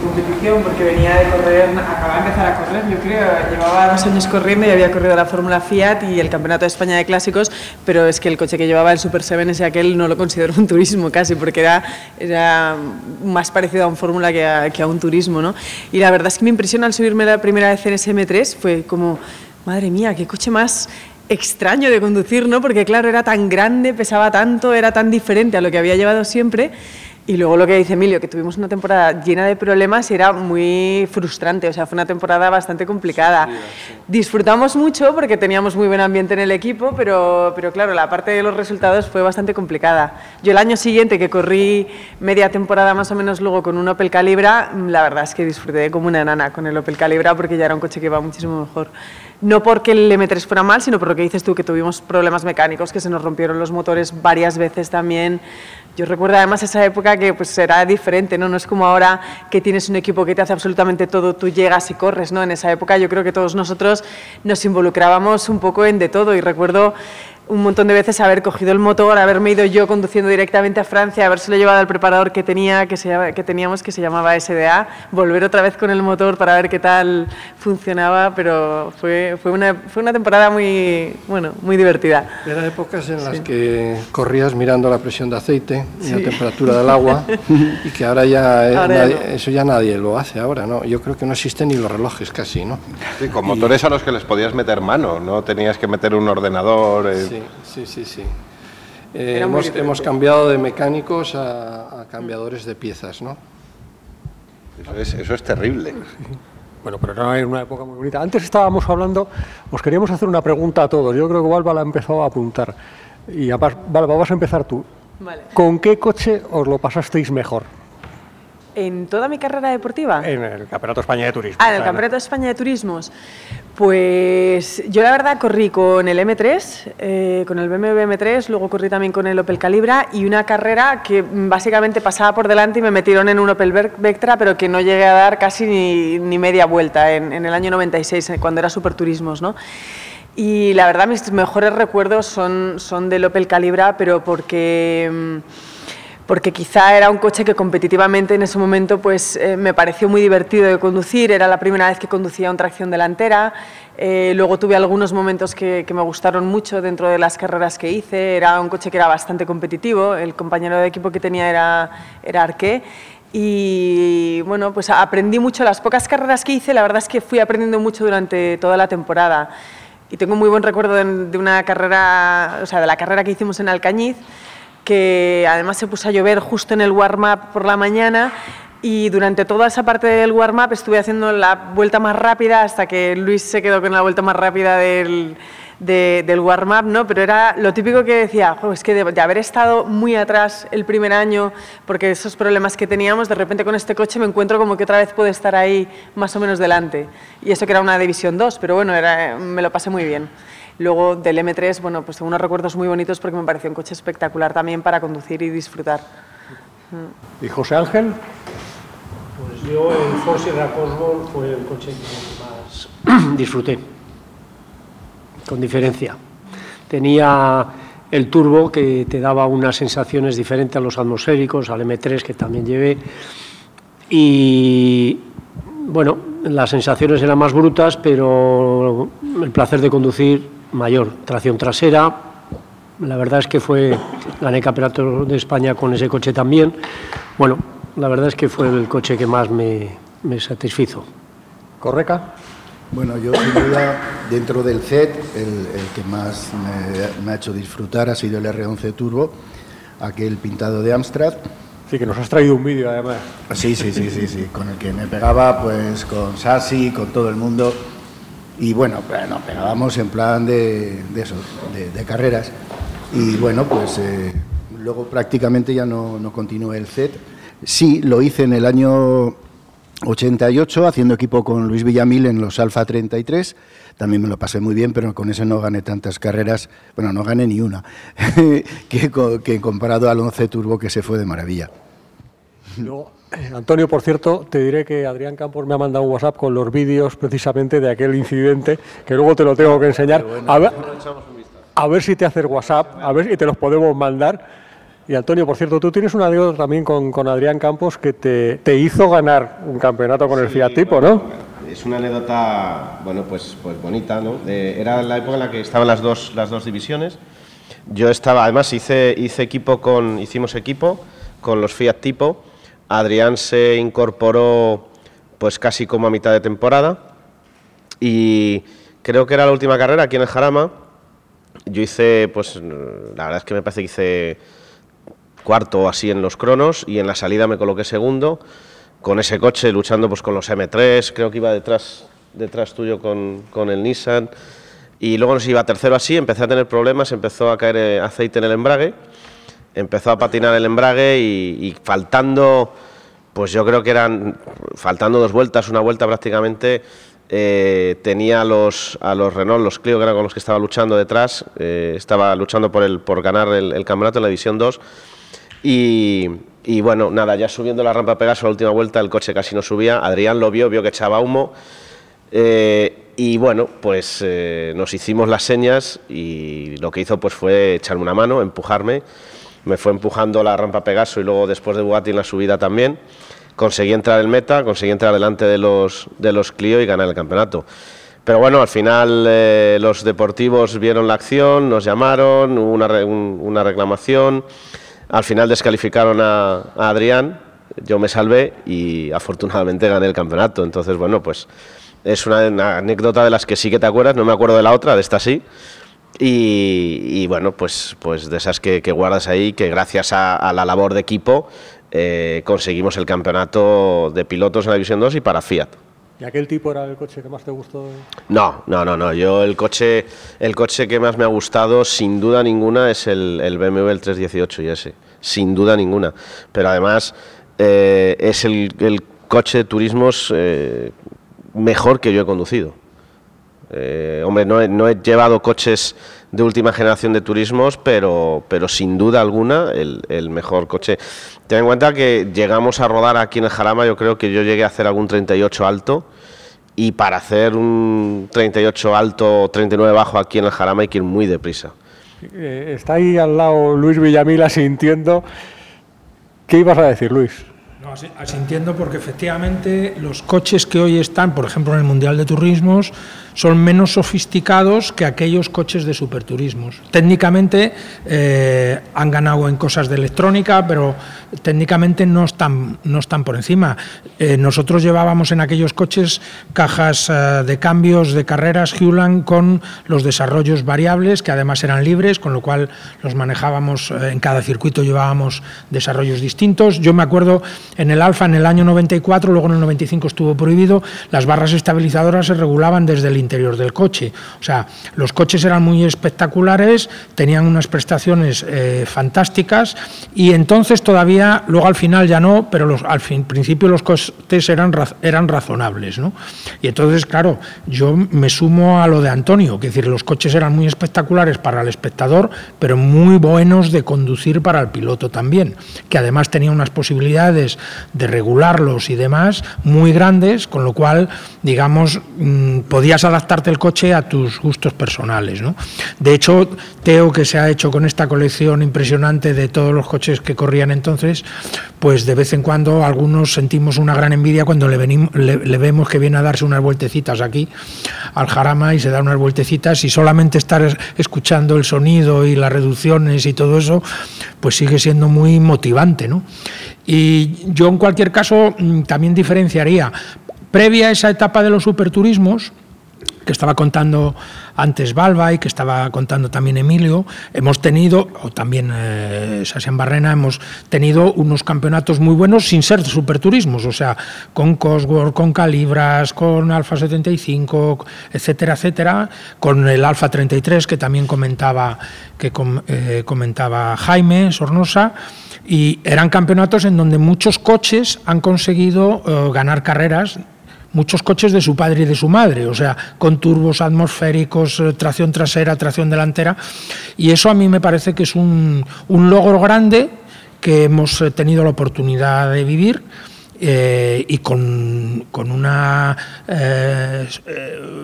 competición porque venía de correr, acababa de empezar a correr, yo creo, llevaba dos años corriendo y había corrido la Fórmula Fiat y el Campeonato de España de Clásicos, pero es que el coche que llevaba el Super 7 ese aquel no lo considero un turismo casi, porque era, más parecido a un Fórmula que a, un turismo, ¿no? Y la verdad es que me impresiona al subirme la primera vez en ese M3, fue como, madre mía, qué coche más extraño de conducir, ¿no? Porque claro, era tan grande, pesaba tanto, era tan diferente a lo que había llevado siempre y luego lo que dice Emilio, que tuvimos una temporada llena de problemas y era muy frustrante, o sea, fue una temporada bastante complicada. Disfrutamos mucho porque teníamos muy buen ambiente en el equipo, pero, pero claro, la parte de los resultados fue bastante complicada. Yo el año siguiente, que corrí media temporada más o menos luego con un Opel Calibra, la verdad es que disfruté como una enana con el Opel Calibra porque ya era un coche que iba muchísimo mejor. No porque el M3 fuera mal, sino por lo que dices tú, que tuvimos problemas mecánicos, que se nos rompieron los motores varias veces también. Yo recuerdo además esa época que pues era diferente, ¿no? No es como ahora que tienes un equipo que te hace absolutamente todo, tú llegas y corres, ¿no? En esa época yo creo que todos nosotros nos involucrábamos un poco en de todo y recuerdo un montón de veces haber cogido el motor, haberme ido yo conduciendo directamente a Francia, habérselo llevado al preparador que, tenía, que, se, que teníamos, que se llamaba SDA, volver otra vez con el motor para ver qué tal funcionaba, pero fue, fue, una, fue una temporada muy, bueno, muy divertida. Eran épocas en las que corrías mirando la presión de aceite y la temperatura del agua y que ahora ya, eh, eso ya nadie lo hace ahora, ¿no? Yo creo que no existen ni los relojes casi, ¿no? Sí, con motores a los que les podías meter mano, no tenías que meter un ordenador. Eh, Sí, sí, sí. Eh, hemos, hemos, cambiado de mecánicos a, cambiadores de piezas, ¿no? Eso es, eso es terrible. Bueno, pero no una época muy bonita. Antes estábamos hablando, os queríamos hacer una pregunta a todos. Yo creo que Valva la ha empezado a apuntar. Y Valva, vas a empezar tú. ¿Con qué coche os lo pasasteis mejor? ¿En toda mi carrera deportiva? En el Campeonato España de Turismo. Ah, en el Campeonato España de Turismos. Pues yo la verdad corrí con el M3, eh, con el BMW M3, luego corrí también con el Opel Calibra y una carrera que básicamente pasaba por delante y me metieron en un Opel Vectra, pero que no llegué a dar casi ni, media vuelta en, en, el año 96, eh, cuando era Superturismos, ¿no? Y la verdad mis mejores recuerdos son, son del Opel Calibra, pero porque... Porque quizá era un coche que competitivamente en ese momento pues, eh, me pareció muy divertido de conducir, era la primera vez que conducía un tracción delantera, eh, luego tuve algunos momentos que, me gustaron mucho dentro de las carreras que hice, era un coche que era bastante competitivo, el compañero de equipo que tenía era, era Arqué, y bueno, pues aprendí mucho, las pocas carreras que hice, la verdad es que fui aprendiendo mucho durante toda la temporada. Y tengo muy buen recuerdo de, de una carrera, o sea, de la carrera que hicimos en Alcañiz, que además se puso a llover justo en el warm-up por la mañana y durante toda esa parte del warm-up estuve haciendo la vuelta más rápida hasta que Luis se quedó con la vuelta más rápida del, del warm-up, ¿no? Pero era lo típico que decía, es que de, haber estado muy atrás el primer año, porque esos problemas que teníamos, de repente con este coche me encuentro como que otra vez puedo estar ahí más o menos delante. Y eso que era una División 2, pero bueno, me lo pasé muy bien. Luego del M3, bueno, pues tengo unos recuerdos muy bonitos porque me pareció un coche espectacular también para conducir y disfrutar. ¿Y José Ángel? Pues yo el Ford Sierra Cosworth fue el coche que más disfruté, con diferencia. Tenía el turbo que te daba unas sensaciones diferentes a los atmosféricos, al M3 que también llevé. Y bueno, las sensaciones eran más brutas, pero el placer de conducir mayor. Tracción trasera, la verdad es que fue, gané campeonato de España con ese coche también. Bueno, la verdad es que fue el coche que más me, me satisfizo. ¿Correca? Bueno, yo sin duda, dentro del CET, el, que más me, ha hecho disfrutar ha sido el R11 Turbo, aquel pintado de Amstrad. Sí, que nos has traído un vídeo además. Sí, sí, sí, sí, sí, con el que me pegaba pues con Sassi, con todo el mundo. Y bueno, pues, nos pegábamos en plan de, eso, de, carreras. Y bueno, pues eh, luego prácticamente ya no, no continué el CET. Sí, lo hice en el año 88, haciendo equipo con Luis Villamil en los Alfa 33. También me lo pasé muy bien, pero con ese no gané tantas carreras. Bueno, no gané ni una, que, que comparado al 11 Turbo que se fue de maravilla. Luego, Antonio, por cierto, te diré que Adrián Campos me ha mandado un WhatsApp con los vídeos precisamente de aquel incidente, que luego te lo tengo que enseñar. A ver, a ver si te haces WhatsApp, a ver si te los podemos mandar y Antonio, por cierto, tú tienes una anécdota también con, Adrián Campos que te, hizo ganar un campeonato con el Fiat Tipo, ¿no? Es una anécdota, bueno, pues, pues bonita, ¿no? era la época en la que estaban las dos, las dos divisiones. Yo estaba, además hice, hice equipo con, hicimos equipo con los Fiat Tipo. Adrián se incorporó pues casi como a mitad de temporada y creo que era la última carrera aquí en el Jarama. Yo hice, pues la verdad es que me parece que hice cuarto o así en los cronos y en la salida me coloqué segundo con ese coche luchando pues con los M3, creo que iba detrás, detrás tuyo con, con el Nissan. Y luego nos iba tercero así, empecé a tener problemas, empezó a caer eh, aceite en el embrague, empezó a patinar el embrague y, faltando, pues yo creo que eran, faltando dos vueltas, una vuelta prácticamente, eh, tenía a los, a los Renault, los Clio, que eran con los que estaba luchando detrás, eh, estaba luchando por, el, por ganar el, campeonato en la División 2 y, bueno, nada, ya subiendo la rampa Pegaso a la última vuelta, el coche casi no subía. Adrián lo vio, vio que echaba humo. Eh, y bueno, pues nos hicimos las señas y lo que hizo pues fue echarme una mano, empujarme. Me fue empujando la rampa Pegaso y luego después de Bugatti en la subida también. Conseguí entrar en meta, conseguí entrar delante de los, de los Clio y ganar el campeonato. Pero bueno, al final eh, los deportivos vieron la acción, nos llamaron, hubo una, una reclamación. Al final descalificaron a, Adrián, yo me salvé y afortunadamente gané el campeonato. Entonces, bueno, pues es una, anécdota de las que sí que te acuerdas, no me acuerdo de la otra, de esta sí. Y, bueno, pues, pues de esas que, guardas ahí, que gracias a, la labor de equipo eh, conseguimos el campeonato de pilotos en la División 2 y para Fiat. ¿Y aquel tipo era el coche que más te gustó? No, no, no, no. Yo el coche, el coche que más me ha gustado, sin duda ninguna, es el, el BMW el 318 y ese. Sin duda ninguna. Pero además eh, es el, coche de turismos eh, mejor que yo he conducido. Eh, hombre, no he, no he, llevado coches de última generación de turismos, pero, pero sin duda alguna el, el, mejor coche. Ten en cuenta que llegamos a rodar aquí en el Jarama, yo creo que yo llegué a hacer algún 38 alto, y para hacer un 38 alto o 39 bajo aquí en el Jarama hay que ir muy deprisa. Eh, está ahí al lado Luis Villamil sintiendo. ¿Qué ibas a decir, Luis? asintiendo porque efectivamente los coches que hoy están, por ejemplo, en el Mundial de Turismos, son menos sofisticados que aquellos coches de superturismos. Técnicamente eh, han ganado en cosas de electrónica, pero técnicamente no están, no están por encima. Eh, nosotros llevábamos en aquellos coches cajas eh, de cambios de carreras Hewland con los desarrollos variables, que además eran libres, con lo cual los manejábamos en cada circuito, llevábamos desarrollos distintos. Yo me acuerdo en el Alfa en el año 94, luego en el 95 estuvo prohibido, las barras estabilizadoras se regulaban desde el interior del coche. O sea, los coches eran muy espectaculares, tenían unas prestaciones eh, fantásticas y entonces todavía, luego al final ya no, pero los, al fin, principio los costes eran, eran razonables. ¿no? Y entonces, claro, yo me sumo a lo de Antonio, que es decir, los coches eran muy espectaculares para el espectador, pero muy buenos de conducir para el piloto también, que además tenía unas posibilidades de regularlos y demás muy grandes, con lo cual, digamos, mm, podías adaptarte el coche a tus gustos personales. ¿no? De hecho, Teo, que se ha hecho con esta colección impresionante de todos los coches que corrían entonces, pues de vez en cuando algunos sentimos una gran envidia cuando le, vemos que viene a darse unas vueltecitas aquí al jarama y se da unas vueltecitas y solamente estar escuchando el sonido y las reducciones y todo eso, pues sigue siendo muy motivante. ¿no? Y yo en cualquier caso mm, también diferenciaría, previa a esa etapa de los superturismos, que estaba contando antes Balba y que estaba contando también Emilio, hemos tenido, o también eh, Sasian Barrena, hemos tenido unos campeonatos muy buenos sin ser superturismos, o sea, con Cosworth, con Calibras, con Alfa 75, etcétera, etcétera, con el Alfa 33 que también comentaba, que eh, comentaba Jaime Sornosa, y eran campeonatos en donde muchos coches han conseguido eh, ganar carreras muchos coches de su padre y de su madre, o sea, con turbos atmosféricos, eh, tracción trasera, tracción delantera, y eso a mí me parece que es un, logro grande que hemos eh, tenido la oportunidad de vivir. Eh, y con, una,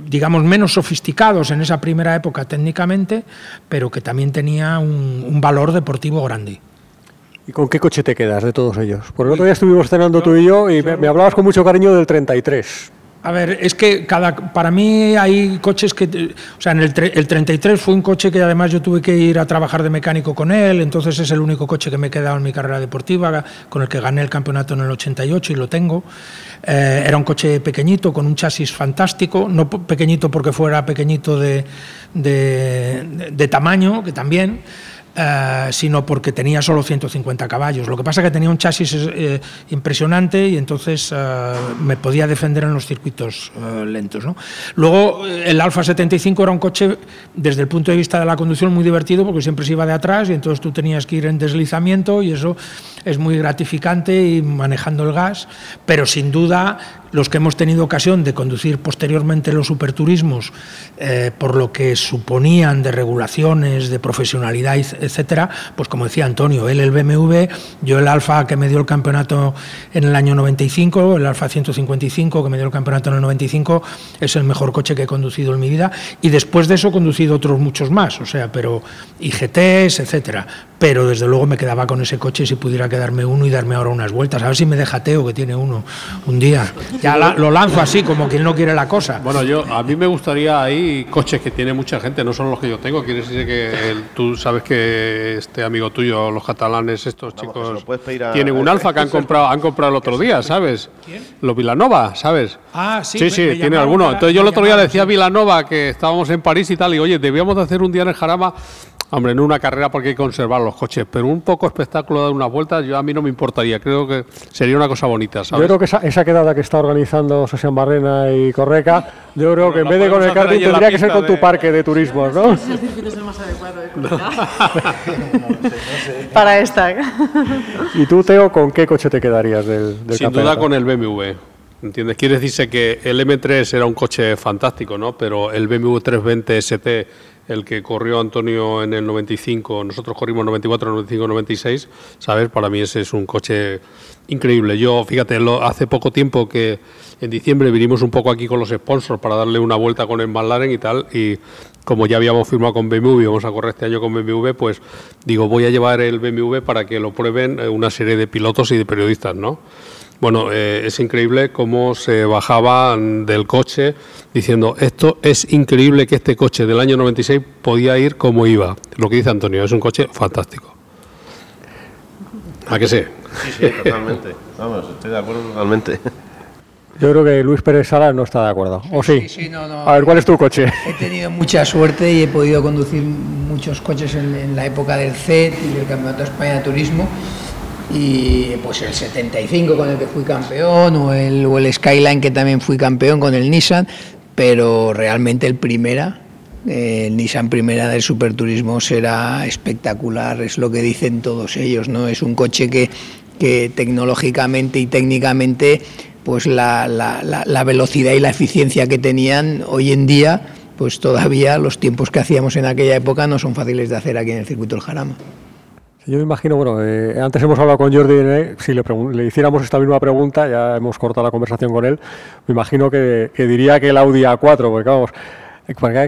digamos, menos sofisticados en esa primera época técnicamente, pero que también tenía un valor deportivo grande. ¿Y con qué coche te quedas de todos ellos? Porque el otro día estuvimos cenando tú y yo y me, hablabas con mucho cariño del 33. A ver, es que cada, para mí hay coches que, o sea, en el, el, 33 fue un coche que además yo tuve que ir a trabajar de mecánico con él, entonces es el único coche que me he quedado en mi carrera deportiva, con el que gané el campeonato en el 88 y lo tengo. Eh, era un coche pequeñito, con un chasis fantástico, no pequeñito porque fuera pequeñito de, de tamaño, que también. Eh, sino porque tenía solo 150 caballos. Lo que pasa es que tenía un chasis eh, impresionante y entonces eh, me podía defender en los circuitos lentos. Luego, el Alfa 75 era un coche, desde el punto de vista de la conducción, muy divertido porque siempre se iba de atrás y entonces tú tenías que ir en deslizamiento y eso es muy gratificante y manejando el gas, pero sin duda los que hemos tenido ocasión de conducir posteriormente los superturismos, por lo que suponían de regulaciones, de profesionalidad, etcétera, pues como decía Antonio, él el BMW, yo el Alfa que me dio el campeonato en el año 95, el Alfa 155 que me dio el campeonato en el 95, es el mejor coche que he conducido en mi vida y después de eso he conducido otros muchos más, o sea, pero IGTs, etcétera, pero desde luego me quedaba con ese coche si pudiera quedarme uno y darme ahora unas vueltas, a ver si me deja Teo que tiene uno un día. Ya lo lanzo así, como quien no quiere la cosa. Bueno, yo a mí me gustaría, hay coches que tiene mucha gente, no son los que yo tengo. Quiere decir que tú sabes que este amigo tuyo, los catalanes, estos chicos, tienen un alfa que han comprado, han comprado el otro día, ¿sabes? ¿Quién? Los Vilanova, ¿sabes? Ah, sí. Sí, sí, tiene alguno. Entonces yo el otro día le decía a Vilanova que estábamos en París y tal, y oye, debíamos de hacer un día en el Jarama Hombre, no una carrera porque hay que conservar los coches, pero un poco espectáculo de unas vueltas, yo a mí no me importaría. Creo que sería una cosa bonita, ¿sabes? Yo creo que esa, esa quedada que está organizando Sosian Barrena y Correca, yo creo que en vez de con el karting tendría que ser con tu parque de turismo, ¿no? Es el más adecuado, Para esta. ¿Y tú, Teo, con qué coche te quedarías del, del Sin duda con el BMW. ¿Entiendes? Quiere decirse que el M3 era un coche fantástico, ¿no? Pero el BMW 320 ST el que corrió Antonio en el 95, nosotros corrimos 94, 95, 96, ¿sabes? Para mí ese es un coche increíble. Yo, fíjate, hace poco tiempo que en diciembre vinimos un poco aquí con los sponsors para darle una vuelta con el McLaren y tal, y como ya habíamos firmado con BMW y vamos a correr este año con BMW, pues digo, voy a llevar el BMW para que lo prueben eh, una serie de pilotos y de periodistas, ¿no? Bueno, eh, es increíble cómo se bajaban del coche diciendo, esto es increíble que este coche del año 96 podía ir como iba. Lo que dice Antonio, es un coche fantástico. ¿A qué sé? Sí, sí, totalmente. Vamos, estoy de acuerdo totalmente. Yo creo que Luis Pérez Sala no está de acuerdo. ¿O sí? sí, no, no. A ver, ¿cuál es tu coche? He tenido mucha suerte y he podido conducir muchos coches en, en la época del CET y del Campeonato de España de Turismo y pues el 75 con el que fui campeón o el, Skyline que también fui campeón con el Nissan, pero realmente el primera, el Nissan Primera del Superturismo será espectacular, es lo que dicen todos ellos, ¿no? Es un coche que, tecnológicamente y técnicamente pues la, la, la, velocidad y la eficiencia que tenían hoy en día, pues todavía los tiempos que hacíamos en aquella época no son fáciles de hacer aquí en el circuito del Jarama. Yo me imagino, bueno, eh, antes hemos hablado con Jordi, eh, si le, le, hiciéramos esta misma pregunta, ya hemos cortado la conversación con él, me imagino que, diría que el Audi A4, porque vamos,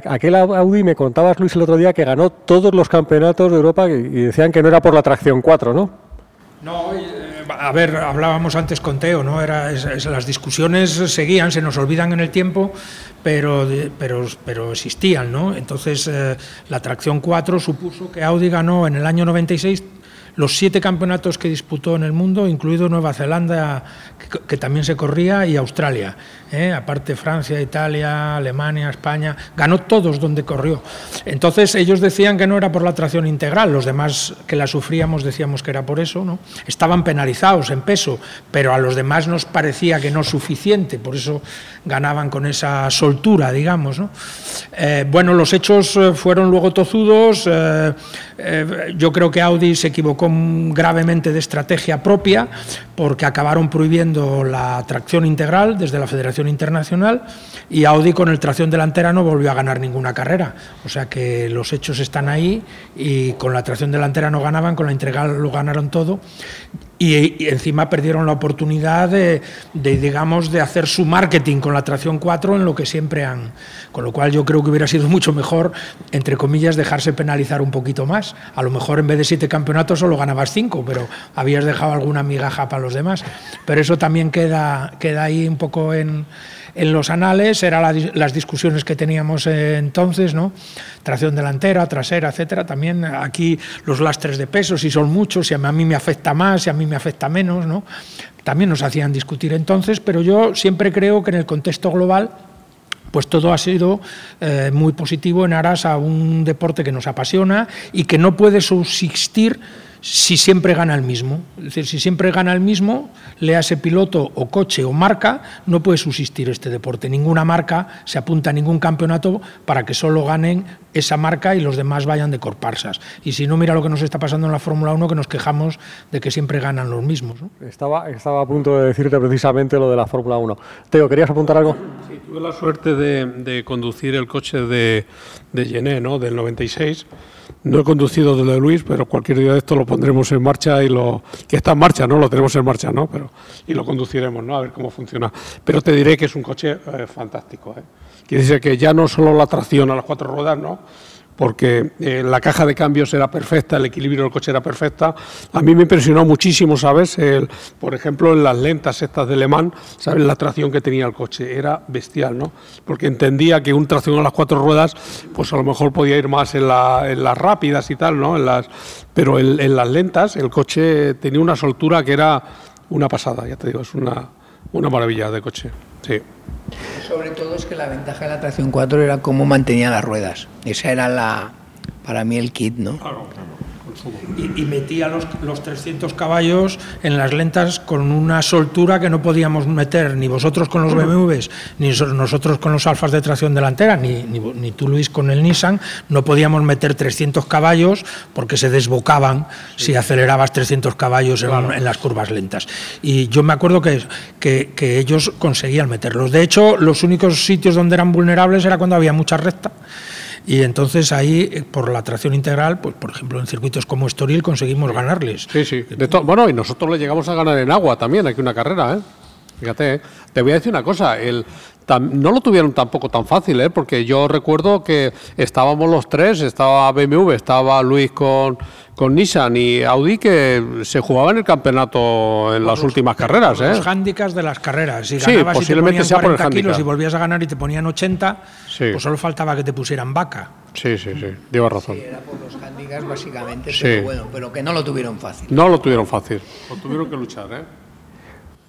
aquel Audi me contabas, Luis, el otro día que ganó todos los campeonatos de Europa y, decían que no era por la tracción 4, ¿no? No, eh, a ver, hablábamos antes con Teo, ¿no? Era, las discusiones seguían, se nos olvidan en el tiempo, pero, pero, pero existían, ¿no? Entonces, la tracción 4 supuso que Audi ganó en el año 96 los siete campeonatos que disputó en el mundo, incluido Nueva Zelanda, que, también se corría, y Australia. ¿eh? aparte Francia, Italia, Alemania, España, ganó todos donde corrió. Entonces ellos decían que no era por la tracción integral, los demás que la sufríamos decíamos que era por eso, ¿no? Estaban penalizados en peso, pero a los demás nos parecía que no suficiente, por eso ganaban con esa soltura, digamos. Eh, bueno, los hechos eh, fueron luego tozudos, yo creo que Audi se equivocó gravemente de estrategia propia, porque acabaron prohibiendo la tracción integral desde la Federación internacional y Audi con el tracción delantera no volvió a ganar ninguna carrera. O sea que los hechos están ahí y con la tracción delantera no ganaban, con la integral lo ganaron todo y, encima perdieron la oportunidad de, digamos, de hacer su marketing con la tracción 4 en lo que siempre han. Con lo cual yo creo que hubiera sido mucho mejor, entre comillas, dejarse penalizar un poquito más. A lo mejor en vez de siete campeonatos solo ganabas cinco, pero habías dejado alguna migaja para los demás. Pero eso también queda, queda ahí un poco en en los anales, eran las discusiones que teníamos entonces, ¿no? Tracción delantera, trasera, etcétera. También aquí los lastres de peso, si son muchos, si a mí me afecta más, si a mí me afecta menos, ¿no? También nos hacían discutir entonces, pero yo siempre creo que en el contexto global pues todo ha sido eh, muy positivo en aras a un deporte que nos apasiona y que no puede subsistir si siempre gana el mismo. Es decir, si siempre gana el mismo, lea ese piloto o coche o marca, no puede subsistir este deporte. Ninguna marca se apunta a ningún campeonato para que solo ganen esa marca y los demás vayan de corparsas. Y si no, mira lo que nos está pasando en la Fórmula 1, que nos quejamos de que siempre ganan los mismos. Estaba, estaba a punto de decirte precisamente lo de la Fórmula 1. Teo, ¿querías apuntar algo? Sí, tuve la suerte de, conducir el coche de, de Gené, ¿no? del 96 no he conducido desde Luis, pero cualquier día de esto lo pondremos en marcha y lo que está en marcha, ¿no? Lo tenemos en marcha, ¿no? Pero y lo conduciremos, ¿no? A ver cómo funciona. Pero te diré que es un coche eh, fantástico, ¿eh? Quiere decir que ya no solo la tracción a las cuatro ruedas, ¿no? Porque eh, la caja de cambios era perfecta, el equilibrio del coche era perfecta. A mí me impresionó muchísimo, ¿sabes? Por ejemplo, en las lentas estas de Le Mans, ¿sabes? La tracción que tenía el coche era bestial, ¿no? Porque entendía que un tracción a las cuatro ruedas, pues a lo mejor podía ir más en, las rápidas y tal, ¿no? En las, pero en, las lentas el coche tenía una soltura que era una pasada, ya te digo, es una, una maravilla de coche. Sí. Sobre todo es que la ventaja de la tracción 4 era cómo mantenía las ruedas. Esa era la, para mí el kit, ¿no? Claro, y, metía los, los, 300 caballos en las lentas con una soltura que no podíamos meter ni vosotros con los BMWs, ni nosotros con los alfas de tracción delantera, ni, ni, tú Luis con el Nissan, no podíamos meter 300 caballos porque se desbocaban si acelerabas 300 caballos en, las curvas lentas. Y yo me acuerdo que, que, que ellos conseguían meterlos. De hecho, los únicos sitios donde eran vulnerables era cuando había mucha recta y entonces ahí, eh, por la tracción integral, pues por ejemplo en circuitos como Estoril conseguimos ganarles. Sí, sí. bueno, y nosotros le llegamos a ganar en agua también, aquí una carrera, ¿eh? Fíjate, ¿eh? te voy a decir una cosa, el, no lo tuvieron tampoco tan fácil, ¿eh? porque yo recuerdo que estábamos los tres, estaba BMW, estaba Luis con, con Nissan y Audi que se jugaba en el campeonato en las últimas carreras. ¿eh? Los handicaps de las carreras. Si sí, posiblemente sea por el kilos y volvías a ganar y te ponían 80, pues solo faltaba que te pusieran vaca. Sí, sí, sí, lleva razón. Sí, era por los handicaps básicamente, pero bueno, pero que no lo tuvieron fácil. No lo tuvieron fácil, lo tuvieron que luchar, ¿eh?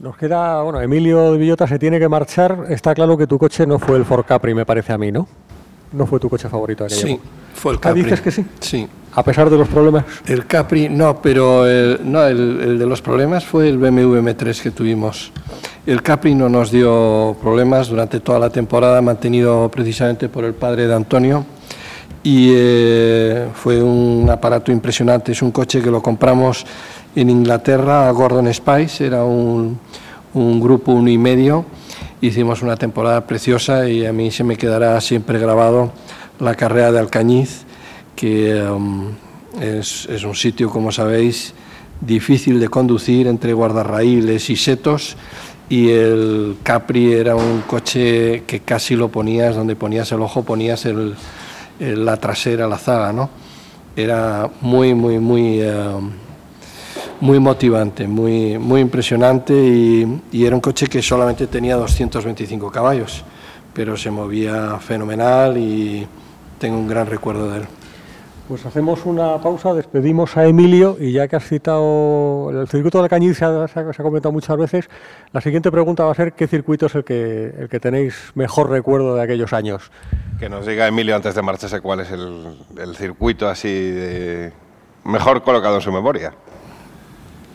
Nos queda, bueno, Emilio de Villota se tiene que marchar. Está claro que tu coche no fue el Ford Capri, me parece a mí, ¿no? No fue tu coche favorito Sí, fue el Capri. ¿Dices que sí? Sí. A pesar de los problemas. El Capri, no, pero el, no, el, de los problemas fue el BMW M3 que tuvimos. El Capri no nos dio problemas durante toda la temporada, mantenido precisamente por el padre de Antonio. Y eh, fue un aparato impresionante. Es un coche que lo compramos en Inglaterra, Gordon Spice, era un, un grupo uno y medio. Hicimos una temporada preciosa y a mí se me quedará siempre grabado la carrera de Alcañiz, que um, es, es un sitio, como sabéis, difícil de conducir entre guardarraíles y setos y el Capri era un coche que casi lo ponías, donde ponías el ojo, ponías el, el- la trasera, la zaga, ¿no? Era muy, muy, muy, eh, muy motivante, muy, muy impresionante y, y era un coche que solamente tenía 225 caballos, pero se movía fenomenal y tengo un gran recuerdo de él. Pues hacemos una pausa, despedimos a Emilio y ya que has citado el circuito de Alcañiz, se ha, se ha- se ha comentado muchas veces, la siguiente pregunta va a ser qué circuito es el que, el que tenéis mejor recuerdo de aquellos años. Que nos diga Emilio antes de marcharse cuál es el, el circuito así de mejor colocado en su memoria.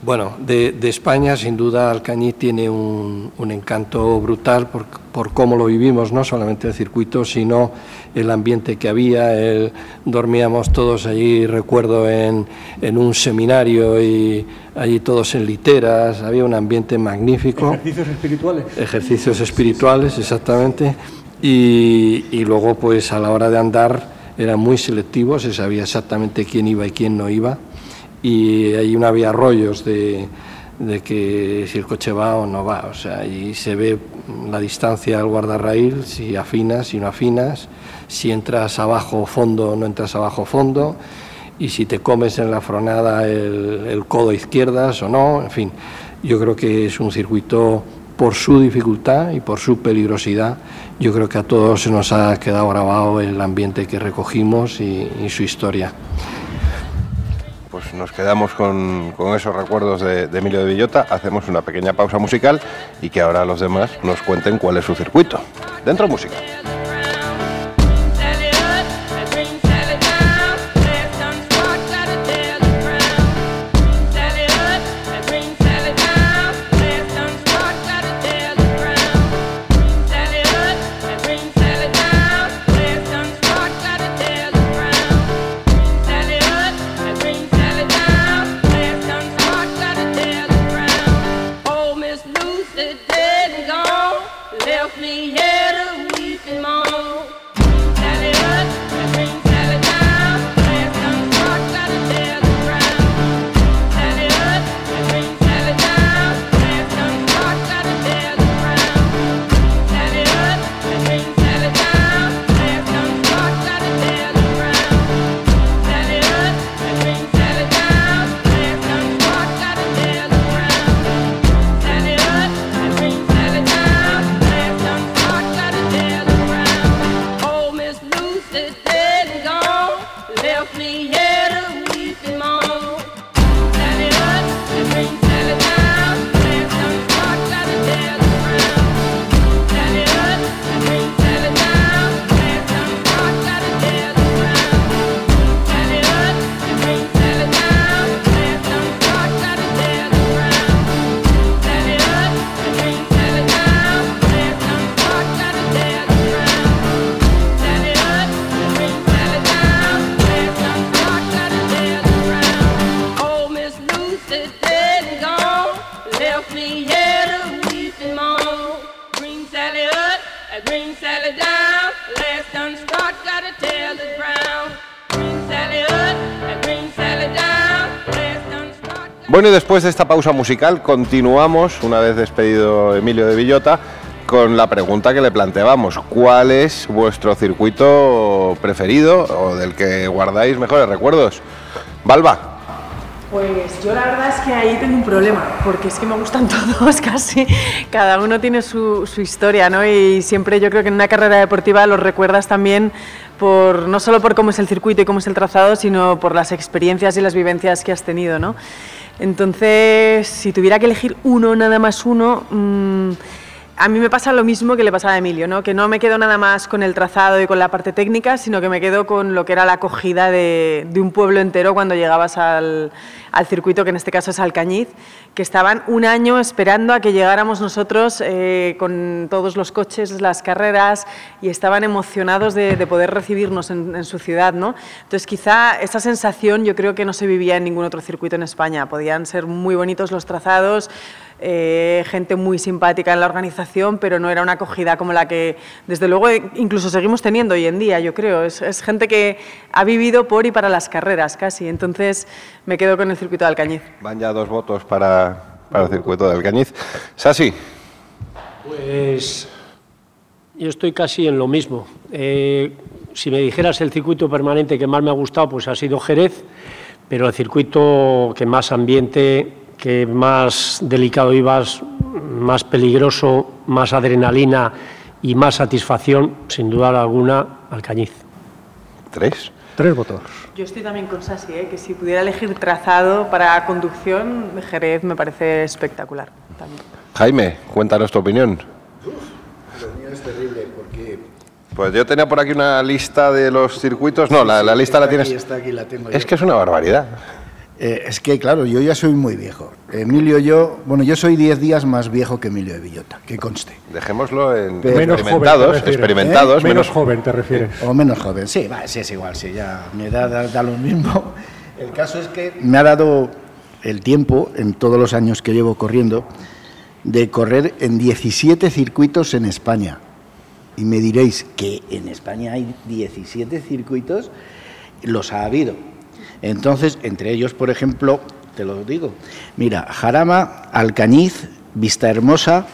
Bueno, de, de España sin duda Alcañiz tiene un, un encanto brutal por, por cómo lo vivimos, no solamente el circuito, sino el ambiente que había. el- dormíamos todos allí, recuerdo, en, en un seminario y allí todos en literas, había un ambiente magnífico. Ejercicios espirituales. Ejercicios espirituales, exactamente. Y, y luego, pues a la hora de andar, era muy selectivo, se sabía exactamente quién iba y quién no iba. Y ahí no había rollos de, de que si el coche va o no va. O sea, ahí se ve la distancia al guardarraíl, si afinas, si no afinas, si entras abajo fondo o no entras abajo fondo, y si te comes en la fronada el, el codo izquierdas o no, en fin. Yo creo que es un circuito por su dificultad y por su peligrosidad. Yo creo que a todos se nos ha quedado grabado el ambiente que recogimos y, y su historia. Pues nos quedamos con, esos recuerdos de, de Emilio de Villota, hacemos una pequeña pausa musical y que ahora los demás nos cuenten cuál es su circuito. Dentro música. Bueno, y después de esta pausa musical continuamos, una vez despedido Emilio de Villota, con la pregunta que le planteábamos. ¿Cuál es vuestro circuito preferido o del que guardáis mejores recuerdos? Balba. Pues yo la verdad es que ahí tengo un problema, porque es que me gustan todos casi, cada uno tiene su, su historia, ¿no? Y siempre yo creo que en una carrera deportiva los recuerdas también por, no solo por cómo es el circuito y cómo es el trazado, sino por las experiencias y las vivencias que has tenido, ¿no? Entonces, si tuviera que elegir uno, nada más uno, mm, a mí me pasa lo mismo que le pasaba a Emilio, ¿no? que no me quedo nada más con el trazado y con la parte técnica, sino que me quedo con lo que era la acogida de, un pueblo entero cuando llegabas al, circuito, que en este caso es Alcañiz, que estaban un año esperando a que llegáramos nosotros eh, con todos los coches, las carreras, y estaban emocionados de, de poder recibirnos en, en su ciudad. ¿no? Entonces, quizá esa sensación yo creo que no se vivía en ningún otro circuito en España. Podían ser muy bonitos los trazados, eh, gente muy simpática en la organización, pero no era una acogida como la que, desde luego, eh, incluso seguimos teniendo hoy en día, yo creo. Es, es gente que ha vivido por y para las carreras casi. Entonces, me quedo con el circuito de Alcañiz. Van ya dos votos para, para el circuito de Alcañiz. Sasi, Pues yo estoy casi en lo mismo. Eh, si me dijeras el circuito permanente que más me ha gustado, pues ha sido Jerez, pero el circuito que más ambiente, que más delicado ibas, más peligroso, más adrenalina y más satisfacción, sin duda alguna, Alcañiz. ¿Tres? Tres votos. Yo estoy también con Sasi, ¿eh? que si pudiera elegir trazado para conducción, Jerez me parece espectacular. También. Jaime, cuéntanos tu opinión. Lo mío es terrible porque... Pues yo tenía por aquí una lista de los circuitos. No, la, la lista la aquí, tienes. está aquí, la tengo Es yo. que es una barbaridad. Eh, es que, claro, yo ya soy muy viejo. Emilio, yo, bueno, yo soy 10 días más viejo que Emilio de Villota, que conste. Dejémoslo en Pero- Menos experimentados, refieres. experimentados, ¿Eh? Menos menos joven, te refieres. O menos joven, sí, va, sí, es igual, sí, ya mi edad da, da lo mismo. El caso es que me ha dado el tiempo, en todos los años que llevo corriendo, de correr en 17 circuitos en España. Y me diréis que en España hay 17 circuitos, los ha habido. Entonces, entre ellos, por ejemplo, te lo digo, mira, Jarama, Alcañiz, Vista Hermosa,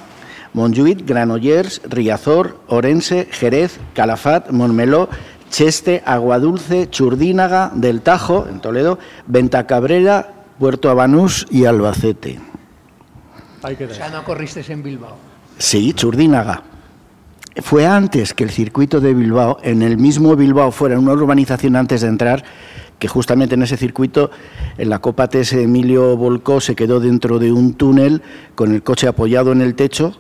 Montjuïc, Granollers, Riazor, Orense, Jerez, Calafat, Montmeló, Cheste, Aguadulce, Churdínaga, Del Tajo, en Toledo, Ventacabrera, Puerto Abanús y Albacete. Ahí O sea, no corriste en Bilbao. Sí, Churdínaga. Fue antes que el circuito de Bilbao, en el mismo Bilbao, fuera una urbanización antes de entrar, que justamente en ese circuito, en la Copa TS Emilio Volcó se quedó dentro de un túnel con el coche apoyado en el techo,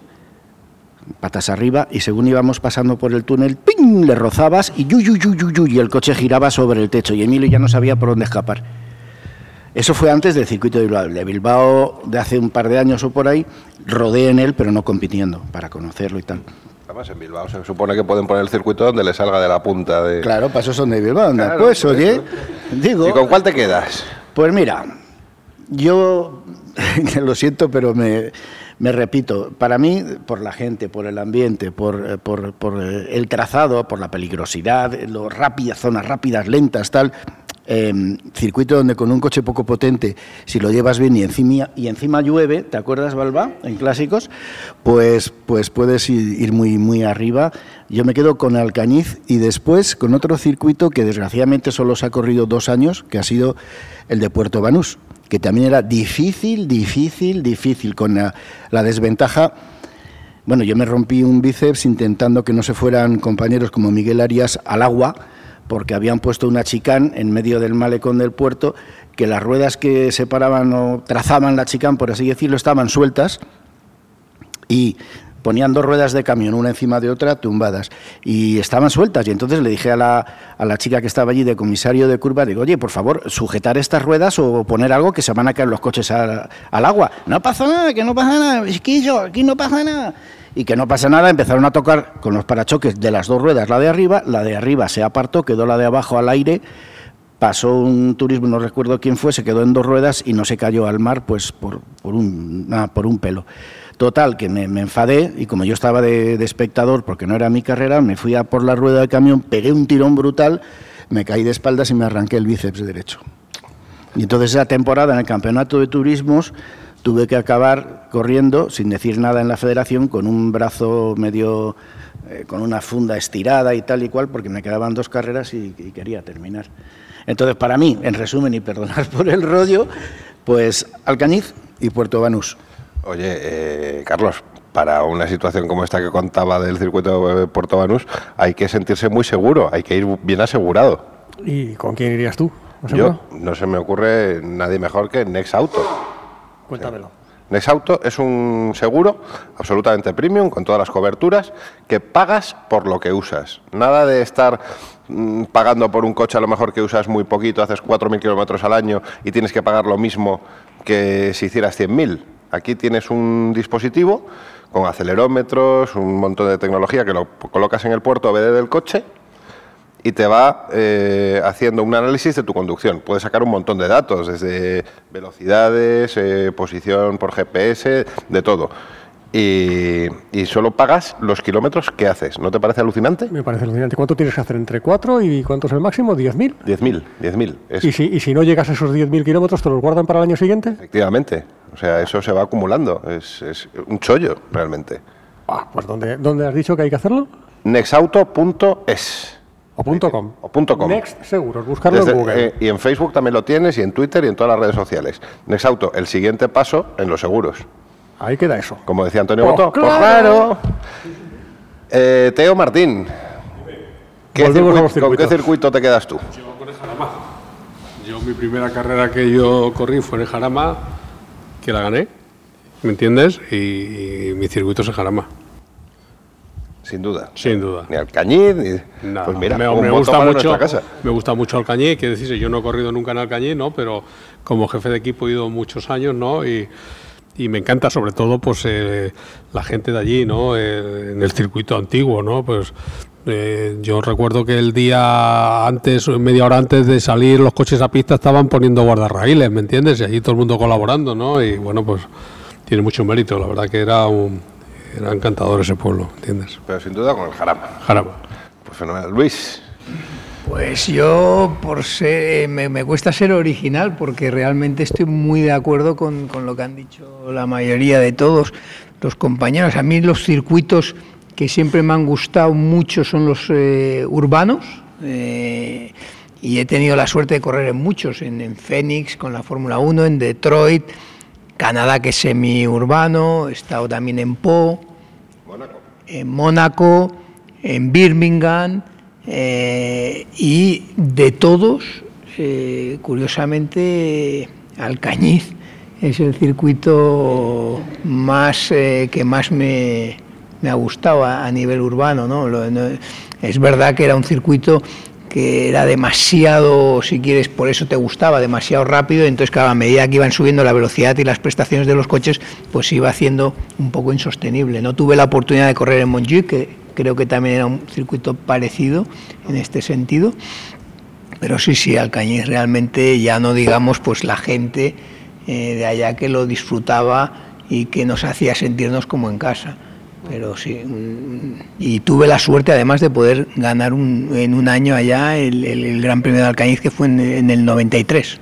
patas arriba, y según íbamos pasando por el túnel, ¡ping! le rozabas y yu, yu, yu, yu, y el coche giraba sobre el techo y Emilio ya no sabía por dónde escapar. Eso fue antes del circuito de Bilbao. De Bilbao de hace un par de años o por ahí, rodé en él, pero no compitiendo, para conocerlo y tal. Además, en Bilbao se supone que pueden poner el circuito donde le salga de la punta de. Claro, para eso son de Bilbao, anda. Claro, pues oye, digo... ¿Y con cuál te quedas? Pues mira, yo lo siento, pero me, me repito, para mí, por la gente, por el ambiente, por, eh, por, por, eh, el trazado, por la peligrosidad, lo rápidas, zonas rápidas, lentas, tal, eh, circuito donde con un coche poco potente, si lo llevas bien y encima, y encima llueve, ¿te acuerdas, Balba, en clásicos? Pues, pues puedes ir, muy, muy arriba. Yo me quedo con Alcañiz y después con otro circuito que desgraciadamente solo se ha corrido dos años, que ha sido el de Puerto Banús, que también era difícil, difícil, difícil, con la desventaja bueno, yo me rompí un bíceps intentando que no se fueran compañeros como Miguel Arias al agua, porque habían puesto una chicán en medio del malecón del puerto, que las ruedas que separaban o trazaban la chicán, por así decirlo, estaban sueltas y ponían dos ruedas de camión, una encima de otra, tumbadas, y estaban sueltas. Y entonces le dije a la, a la chica que estaba allí de comisario de curva, digo, oye, por favor, sujetar estas ruedas o poner algo que se van a caer los coches al, agua. No pasa nada, que no pasa nada, chiquillo, aquí no pasa nada. Y que no pasa nada, empezaron a tocar con los parachoques de las dos ruedas, la de arriba, la de arriba se apartó, quedó la de abajo al aire, pasó un turismo, no recuerdo quién fue, se quedó en dos ruedas y no se cayó al mar pues por, por, un, por un pelo. Total, que me, me enfadé y como yo estaba de, de espectador, porque no era mi carrera, me fui a por la rueda del camión, pegué un tirón brutal, me caí de espaldas y me arranqué el bíceps derecho. Y entonces esa temporada en el campeonato de turismos tuve que acabar corriendo sin decir nada en la federación con un brazo medio, eh, con una funda estirada y tal y cual, porque me quedaban dos carreras y, y quería terminar. Entonces, para mí, en resumen, y perdonar por el rollo, pues Alcañiz y Puerto Banús. Oye, eh, Carlos, para una situación como esta que contaba del circuito de Puerto Banús, hay que sentirse muy seguro, hay que ir bien asegurado. ¿Y con quién irías tú? ¿No Yo, no se me ocurre nadie mejor que Next Auto. Cuéntamelo. Next Auto es un seguro absolutamente premium, con todas las coberturas, que pagas por lo que usas. Nada de estar mm, pagando por un coche a lo mejor que usas muy poquito, haces 4.000 kilómetros al año y tienes que pagar lo mismo que si hicieras 100.000. Aquí tienes un dispositivo con acelerómetros, un montón de tecnología que lo colocas en el puerto OBD del coche y te va eh, haciendo un análisis de tu conducción. Puedes sacar un montón de datos, desde velocidades, eh, posición por GPS, de todo. Y, y solo pagas los kilómetros que haces. ¿No te parece alucinante? Me parece alucinante. ¿Cuánto tienes que hacer? ¿Entre 4 y cuánto es el máximo? ¿10.000? 10.000, 10.000. Es- ¿Y si, y si no llegas a esos 10.000 kilómetros, te los guardan para el año siguiente? Efectivamente. O sea, eso se va acumulando. Es, es un chollo, realmente. Ah, pues ¿dónde, ¿dónde has dicho que hay que hacerlo? Nexauto.es. O punto .com. O punto .com. Next Seguros, buscarlo Desde- en Google. eh, y en Facebook también lo tienes, y en Twitter y en todas las redes sociales. Nexauto, el siguiente paso en los seguros. Ahí queda eso. Como decía Antonio Pues Boto. pues claro. claro. Eh, Teo Martín. ¿qué Volvemos a circuit- los ¿Con qué circuito te quedas tú? Yo mi primera carrera que yo corrí fue en Jarama, que la gané, ¿me entiendes? Y, y mi circuito es en Jarama. Sin duda. Sin duda. Ni Alcañiz, ni... No, pues mira, me, me gusta mucho, casa. me gusta mucho Alcañiz, que decirse, yo no he corrido nunca en Alcañiz, ¿no? Pero como jefe de equipo he ido muchos años, ¿no? Y, y me encanta sobre todo pues eh, la gente de allí, ¿no? Eh, en el circuito antiguo, ¿no? Pues eh, yo recuerdo que el día antes, media hora antes de salir los coches a pista estaban poniendo guardarraíles, ¿me entiendes? Y allí todo el mundo colaborando, ¿no? Y bueno, pues tiene mucho mérito, la verdad que era un era encantador ese pueblo, ¿entiendes? Pero sin duda con el Jarama. Jarama. Pues fenomenal. Luis. Pues yo, por ser, me, me cuesta ser original porque realmente estoy muy de acuerdo con, con lo que han dicho la mayoría de todos los compañeros. A mí los circuitos que siempre me han gustado mucho son los eh, urbanos eh, y he tenido la suerte de correr en muchos, en, en Phoenix con la Fórmula 1, en Detroit, Canadá que es semi-urbano, he estado también en Po, en Mónaco, en Birmingham, eh, y de todos, eh, curiosamente, Alcañiz es el circuito más eh, que más me, me ha gustado a, a nivel urbano. ¿no? Lo- no- es verdad que era un circuito que era demasiado, si quieres, por eso te gustaba, demasiado rápido, entonces claro, a medida que iban subiendo la velocidad y las prestaciones de los coches, pues iba haciendo un poco insostenible. No tuve la oportunidad de correr en Montjuic, que creo que también era un circuito parecido en este sentido, pero sí, sí, Alcañiz realmente ya no digamos pues la gente eh, de allá que lo disfrutaba y que nos hacía sentirnos como en casa. Pero sí, mm, y tuve la suerte además de poder ganar un- en un año allá el, el- el Gran Premio de Alcañiz que fue en, en el 93.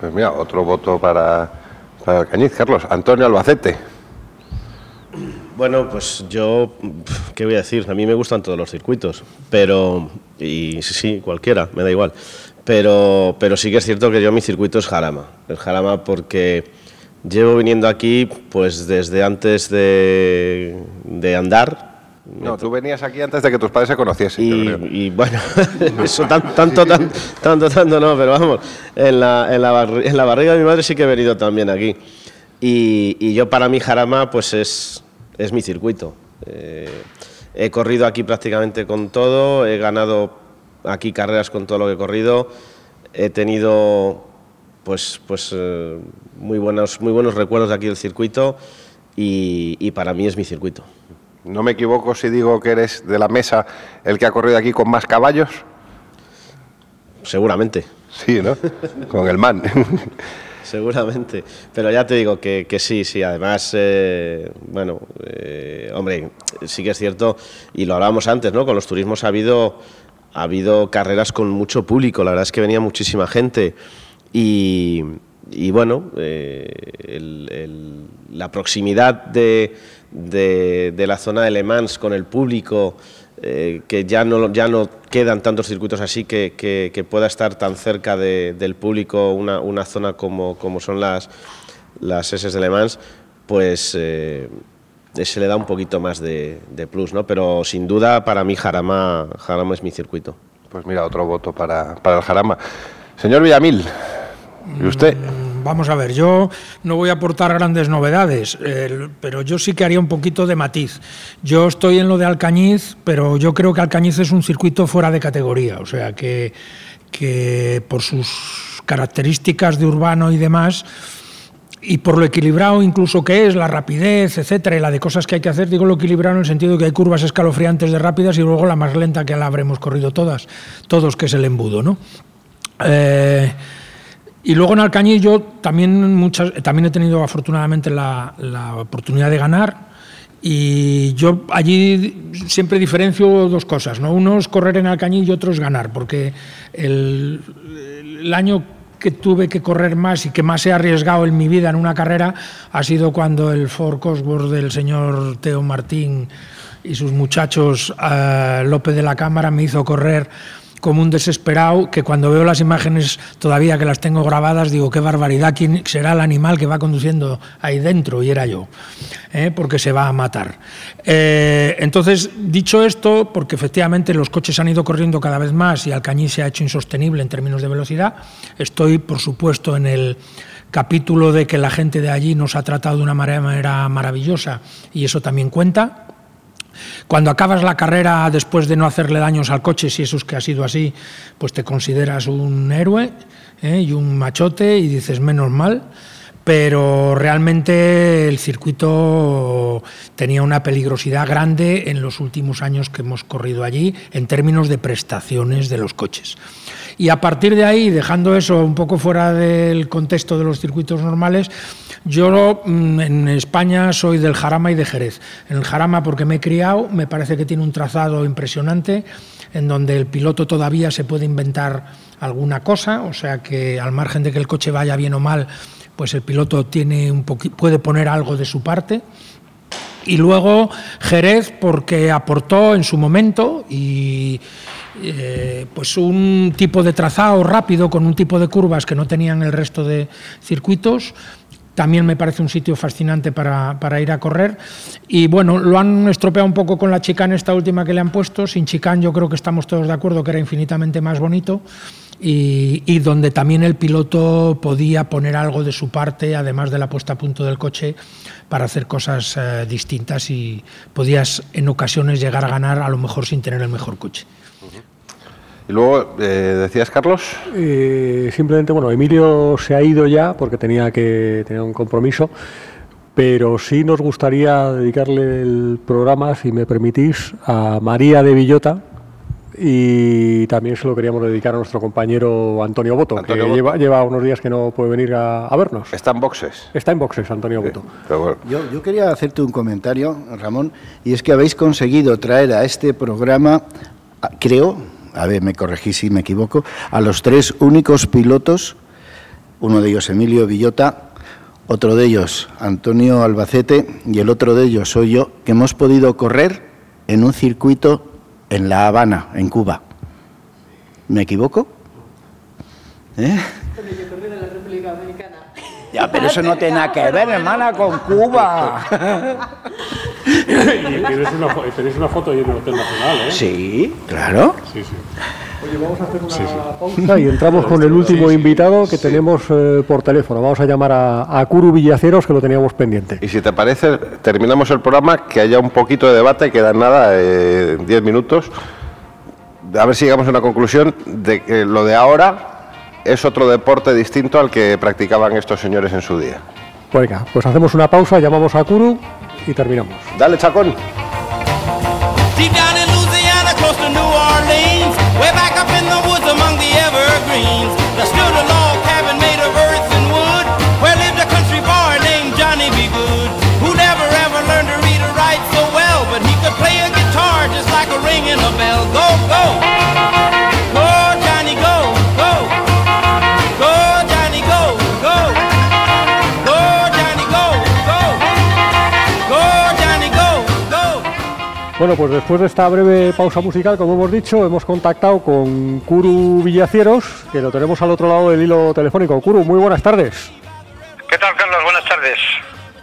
Pues mira, otro voto para, para Alcañiz. Carlos. Antonio Albacete. Bueno, pues yo, ¿qué voy a decir? A mí me gustan todos los circuitos, pero, y sí, sí, cualquiera, me da igual. Pero, pero sí que es cierto que yo mi circuito es Jarama. Es Jarama porque llevo viniendo aquí pues desde antes de, de andar. No, tú venías aquí antes de que tus padres se conociesen. yo Y, creo. y, bueno, eso tan- tanto, tan- tanto, tanto no, pero vamos, en la, en, la barri- en la barriga de mi madre sí que he venido también aquí. Y, y yo para mí Jarama pues es, es mi circuito. Eh, he corrido aquí prácticamente con todo, he ganado aquí carreras con todo lo que he corrido, he tenido pues, pues eh, muy, buenos, muy buenos recuerdos de aquí del circuito y, y para mí es mi circuito. No me equivoco si digo que eres de la mesa el que ha corrido aquí con más caballos. Seguramente. Sí, ¿no? con el man. Seguramente, pero ya te digo que, que sí, sí, además, eh, bueno, eh, hombre, sí que es cierto, y lo hablábamos antes, ¿no? Con los turismos ha habido, ha habido carreras con mucho público, la verdad es que venía muchísima gente y, bueno, eh, la proximidad de, de- la zona de Le Mans con el público, eh, que ya no, ya no quedan tantos circuitos así que, que- pueda estar tan cerca de- del público una, una zona como, como son las, las S de Le Mans, pues eh, se le da un poquito más de, de plus, ¿no? Pero sin duda para mí Jarama, Jarama es mi circuito. Pues mira, otro voto para, para el Jarama. Señor Villamil, ¿y usted? Vamos a ver, yo no voy a aportar grandes novedades, pero yo sí que haría un poquito de matiz. Yo estoy en lo de Alcañiz, pero yo creo que Alcañiz es un circuito fuera de categoría, o sea que, que por sus características de urbano y demás, y por lo equilibrado incluso que es, la rapidez, etcétera, y la de cosas que hay que hacer, digo lo equilibrado en el sentido de que hay curvas escalofriantes de rápidas y luego la más lenta que la habremos corrido todas, todos, que es el embudo, ¿no? Eh, y luego en Alcañiz yo también, muchas, también he tenido afortunadamente la, oportunidad de ganar y yo allí siempre diferencio dos cosas, ¿no? Uno es correr en Alcañiz y otro es ganar, porque el, el año que tuve que correr más y que más he arriesgado en mi vida en una carrera ha sido cuando el Ford Cosworth del señor Teo Martín y sus muchachos eh, López de la Cámara me hizo correr como un desesperado que cuando veo las imágenes todavía que las tengo grabadas digo qué barbaridad quién será el animal que va conduciendo ahí dentro y era yo ¿eh? porque se va a matar. Eh, entonces dicho esto porque efectivamente los coches han ido corriendo cada vez más y Alcañiz se ha hecho insostenible en términos de velocidad estoy por supuesto en el capítulo de que la gente de allí nos ha tratado de una manera maravillosa y eso también cuenta cuando acabas la carrera después de no hacerle daños al coche, si eso es que ha sido así, pues te consideras un héroe ¿eh? y un machote y dices menos mal. Pero realmente el circuito tenía una peligrosidad grande en los últimos años que hemos corrido allí en términos de prestaciones de los coches. Y a partir de ahí, dejando eso un poco fuera del contexto de los circuitos normales, yo mm, en España soy del Jarama y de Jerez. En el Jarama porque me he criado, me parece que tiene un trazado impresionante, en donde el piloto todavía se puede inventar alguna cosa, o sea que al margen de que el coche vaya bien o mal, pues el piloto tiene un puede poner algo de su parte. Y luego Jerez porque aportó en su momento y eh, pues un tipo de trazado rápido con un tipo de curvas que no tenían el resto de circuitos. También me parece un sitio fascinante para, ir a correr. Y bueno, lo han estropeado un poco con la chicane esta última que le han puesto. Sin chicane yo creo que estamos todos de acuerdo que era infinitamente más bonito. Y, y donde también el piloto podía poner algo de su parte, además de la puesta a punto del coche, para hacer cosas eh, distintas y podías en ocasiones llegar a ganar a lo mejor sin tener el mejor coche. Y luego, eh, decías, Carlos, Eh, simplemente, bueno, Emilio se ha ido ya porque tenía que tener un compromiso, pero sí nos gustaría dedicarle el programa, si me permitís, a María de Villota y también se lo queríamos dedicar a nuestro compañero Antonio Boto, Antonio que Boto. Lleva, lleva unos días que no puede venir a, a vernos. está en boxes. Está en boxes, Antonio Boto. Pero bueno, Yo, yo quería hacerte un comentario, Ramón, y es que habéis conseguido traer a este programa, creo, a ver, me corregí si me equivoco, a los tres únicos pilotos, uno de ellos Emilio Villota, otro de ellos Antonio Albacete y el otro de ellos soy yo, que hemos podido correr en un circuito en La Habana, en Cuba. ¿Me equivoco? ¿Eh? Ya, pero eso no tiene nada que ver, hermana, con Cuba. y tenéis una, tenéis una foto ahí en el Hotel Nacional, ¿eh? Sí, claro. Sí, sí. Oye, vamos a hacer una pausa y entramos con el último invitado que tenemos eh, por teléfono. Vamos a llamar a, a Curu Villaceros, que lo teníamos pendiente. y si te parece, terminamos el programa, que haya un poquito de debate, quedan nada, eh, 10 minutos. A ver si llegamos a una conclusión de que lo de ahora es otro deporte distinto al que practicaban estos señores en su día. Pues venga, pues hacemos una pausa, llamamos a Curu y terminamos. Dale, Chacón. Bueno, pues después de esta breve pausa musical, como hemos dicho, hemos contactado con Curu Villacieros, que lo tenemos al otro lado del hilo telefónico. Curu, muy buenas tardes. ¿Qué tal, Carlos? Buenas tardes.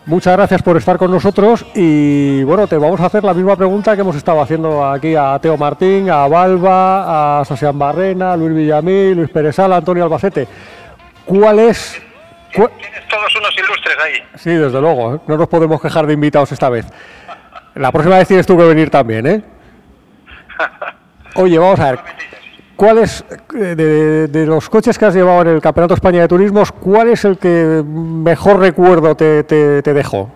Muchas gracias por estar con nosotros y bueno, te vamos a hacer la misma pregunta que hemos estado haciendo aquí a Teo Martín, a Balba, a Sasian Barrena, Luis Villamil, Luis Pérez Sala, Antonio Albacete. ¿Cuál es? cu- Tienes todos unos ilustres ahí. Sí, desde luego, ¿eh? no nos podemos quejar de invitados esta vez. La próxima vez tienes tú que venir también, ¿eh? Oye, vamos a ver. ¿cuál es, eh, de, los coches que has llevado en el Campeonato España de Turismos, cuál es el que mejor recuerdo te, te- dejó?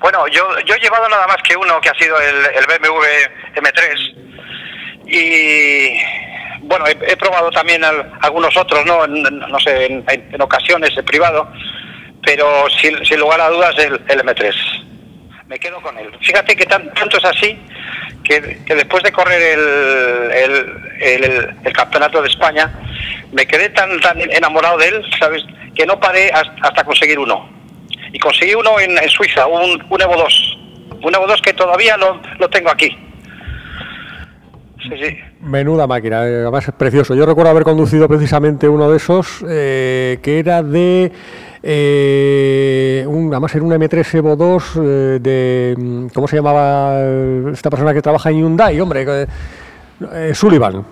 Bueno, yo, yo he llevado nada más que uno, que ha sido el, el BMW M3. Y bueno, he, probado también al- algunos otros, ¿no? En- no sé, en ocasiones, en privado. Pero sin, sin lugar a dudas, el, el M3. Me quedo con él. Fíjate que tan- tanto es así que, después de correr el, el, campeonato de España, me quedé tan, tan enamorado de él, ¿sabes? Que no paré hasta, conseguir uno. Y conseguí uno en, Suiza, un, un Evo 2. Un Evo 2 que todavía lo, lo tengo aquí. Sí, sí. Menuda máquina, eh, además es precioso. Yo recuerdo haber conducido precisamente uno de esos eh, que era de. Eh, un, además era un M3 Evo 2 eh, de. mm, ¿Cómo se llamaba eh, esta persona que trabaja en Hyundai? Hombre, Sullivan.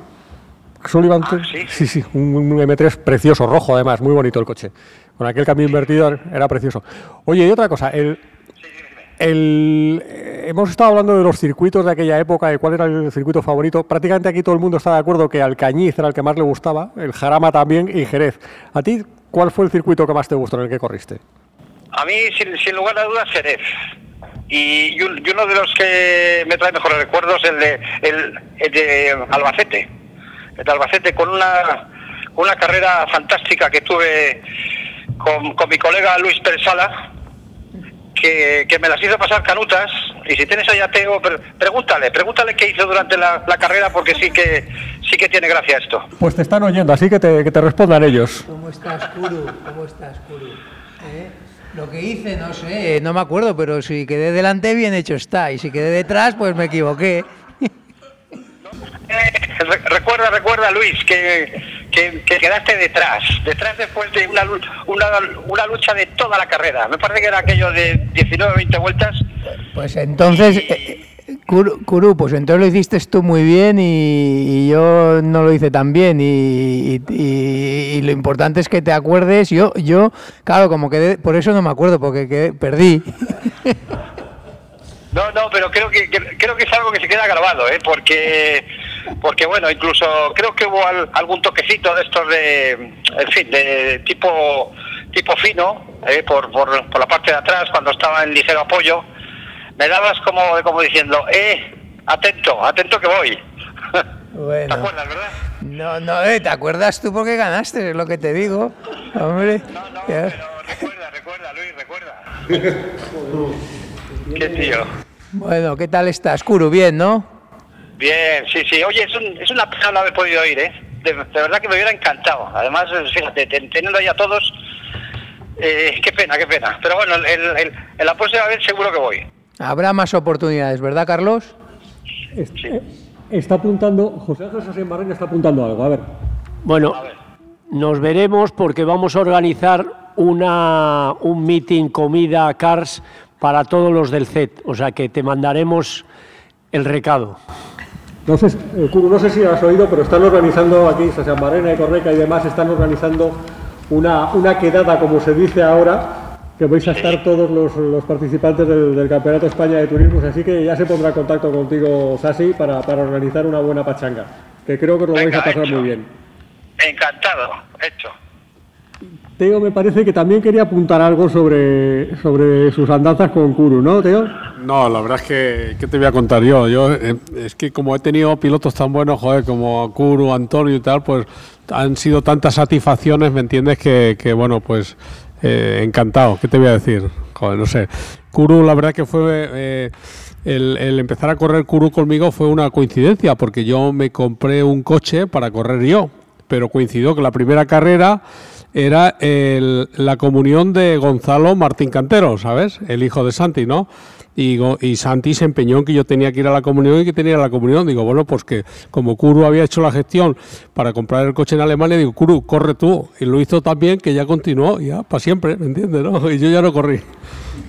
Sullivan, ¿sí? sí, un, un M3 precioso, rojo además, muy bonito el coche. Con aquel cambio invertido era precioso. Oye, y otra cosa, el, el, hemos estado hablando de los circuitos de aquella época, de cuál era el circuito favorito. Prácticamente aquí todo el mundo está de acuerdo que Alcañiz era el que más le gustaba, el Jarama también y Jerez. ¿A ti cuál fue el circuito que más te gustó en el que corriste? A mí, sin, sin lugar a dudas, Jerez. Y, y un- y uno de los que me trae mejores recuerdos es el de, el, de Albacete. El de Albacete con una, una carrera fantástica que tuve con, con mi colega Luis Pérez Sala, que, que me las hizo pasar canutas. Y si tienes ahí a Teo, pre- pregúntale, pregúntale qué hizo durante la, la carrera, porque sí que, sí que tiene gracia esto. Pues te están oyendo, así que te, que te respondan ellos. ¿Cómo estás, Kuru? ¿Cómo estás, Kuru? ¿Eh? Lo que hice, no sé, no me acuerdo, pero si quedé delante, bien hecho está. Y si quedé detrás, pues me equivoqué. Re- Recuerda, recuerda, Luis, que, que, que quedaste detrás, detrás después de una, una, una lucha de toda la carrera. Me parece que era aquello de 19 20 vueltas. Pues entonces, eh, pues entonces lo hiciste tú muy bien y, y yo no lo hice tan bien. Y, y- y- lo importante es que te acuerdes. Yo, yo claro, como quedé, por eso no me acuerdo, porque quedé- perdí. No, no, pero creo que, que- creo que es algo que se queda grabado, ¿eh? Porque, porque bueno, incluso creo que hubo al- algún toquecito de estos de, en fin, de tipo tipo fino, ¿eh? por, por, por la parte de atrás, cuando estaba en ligero apoyo, me dabas como, como diciendo, eh, atento, atento que voy. Bueno. No, no, eh, ¿te acuerdas tú porque ganaste? Es lo que te digo. Hombre. Ya. Qué tío. Bueno, ¿qué tal estás, Kuru? Bien, ¿no? Bien, sí, sí. Oye, es, un- es una pena no haber podido ir, ¿eh? De, de verdad que me hubiera encantado. Además, eh, fíjate, ten- teniendo ahí a todos, eh, qué pena, qué pena. Pero bueno, el, el- el- en la próxima vez seguro que voy. Habrá más oportunidades, ¿verdad, Carlos? Está apuntando, José Ángel Sasien Barreña está apuntando algo, a ver. Bueno, nos veremos porque vamos a organizar una, un meeting, comida, cars para todos los del CET. O sea que te mandaremos el recado. No sé, eh, Kuru, no sé si has oído, pero están organizando aquí, San Barrena y Correca y demás, están organizando una, una quedada, como se dice ahora, que vais a estar todos los, los participantes del, del Campeonato España de Turismos, así que ya se pondrá en contacto contigo, Sasi, para, para organizar una buena pachanga, que creo que os lo vais a pasar muy bien. Encantado, hecho. Teo me parece que también quería apuntar algo sobre, sobre sus andanzas con Kuru, ¿no, Teo? No, la verdad es que, ¿qué te voy a contar yo? Yo eh, es que como he tenido pilotos tan buenos, joder, como Kuru, Antonio y tal, pues han sido tantas satisfacciones, ¿me entiendes? Que, que, bueno, pues eh, encantado, ¿qué te voy a decir? Joder, no sé. Kuru, la verdad que fue... eh, el, el empezar a correr Kuru conmigo fue una coincidencia, porque yo me compré un coche para correr yo, pero coincidió que la primera carrera era el- la comunión de Gonzalo Martín Cantero, ¿sabes? El hijo de Santi, ¿no? Y, y Santi se empeñó en que yo tenía que ir a la comunión y que tenía la comunión. Digo, bueno, pues que como Kuru había hecho la gestión para comprar el coche en Alemania, digo, Kuru, corre tú. Y lo hizo tan bien que ya continuó, ya, para siempre, ¿me entiendes? No? Y yo ya no corrí.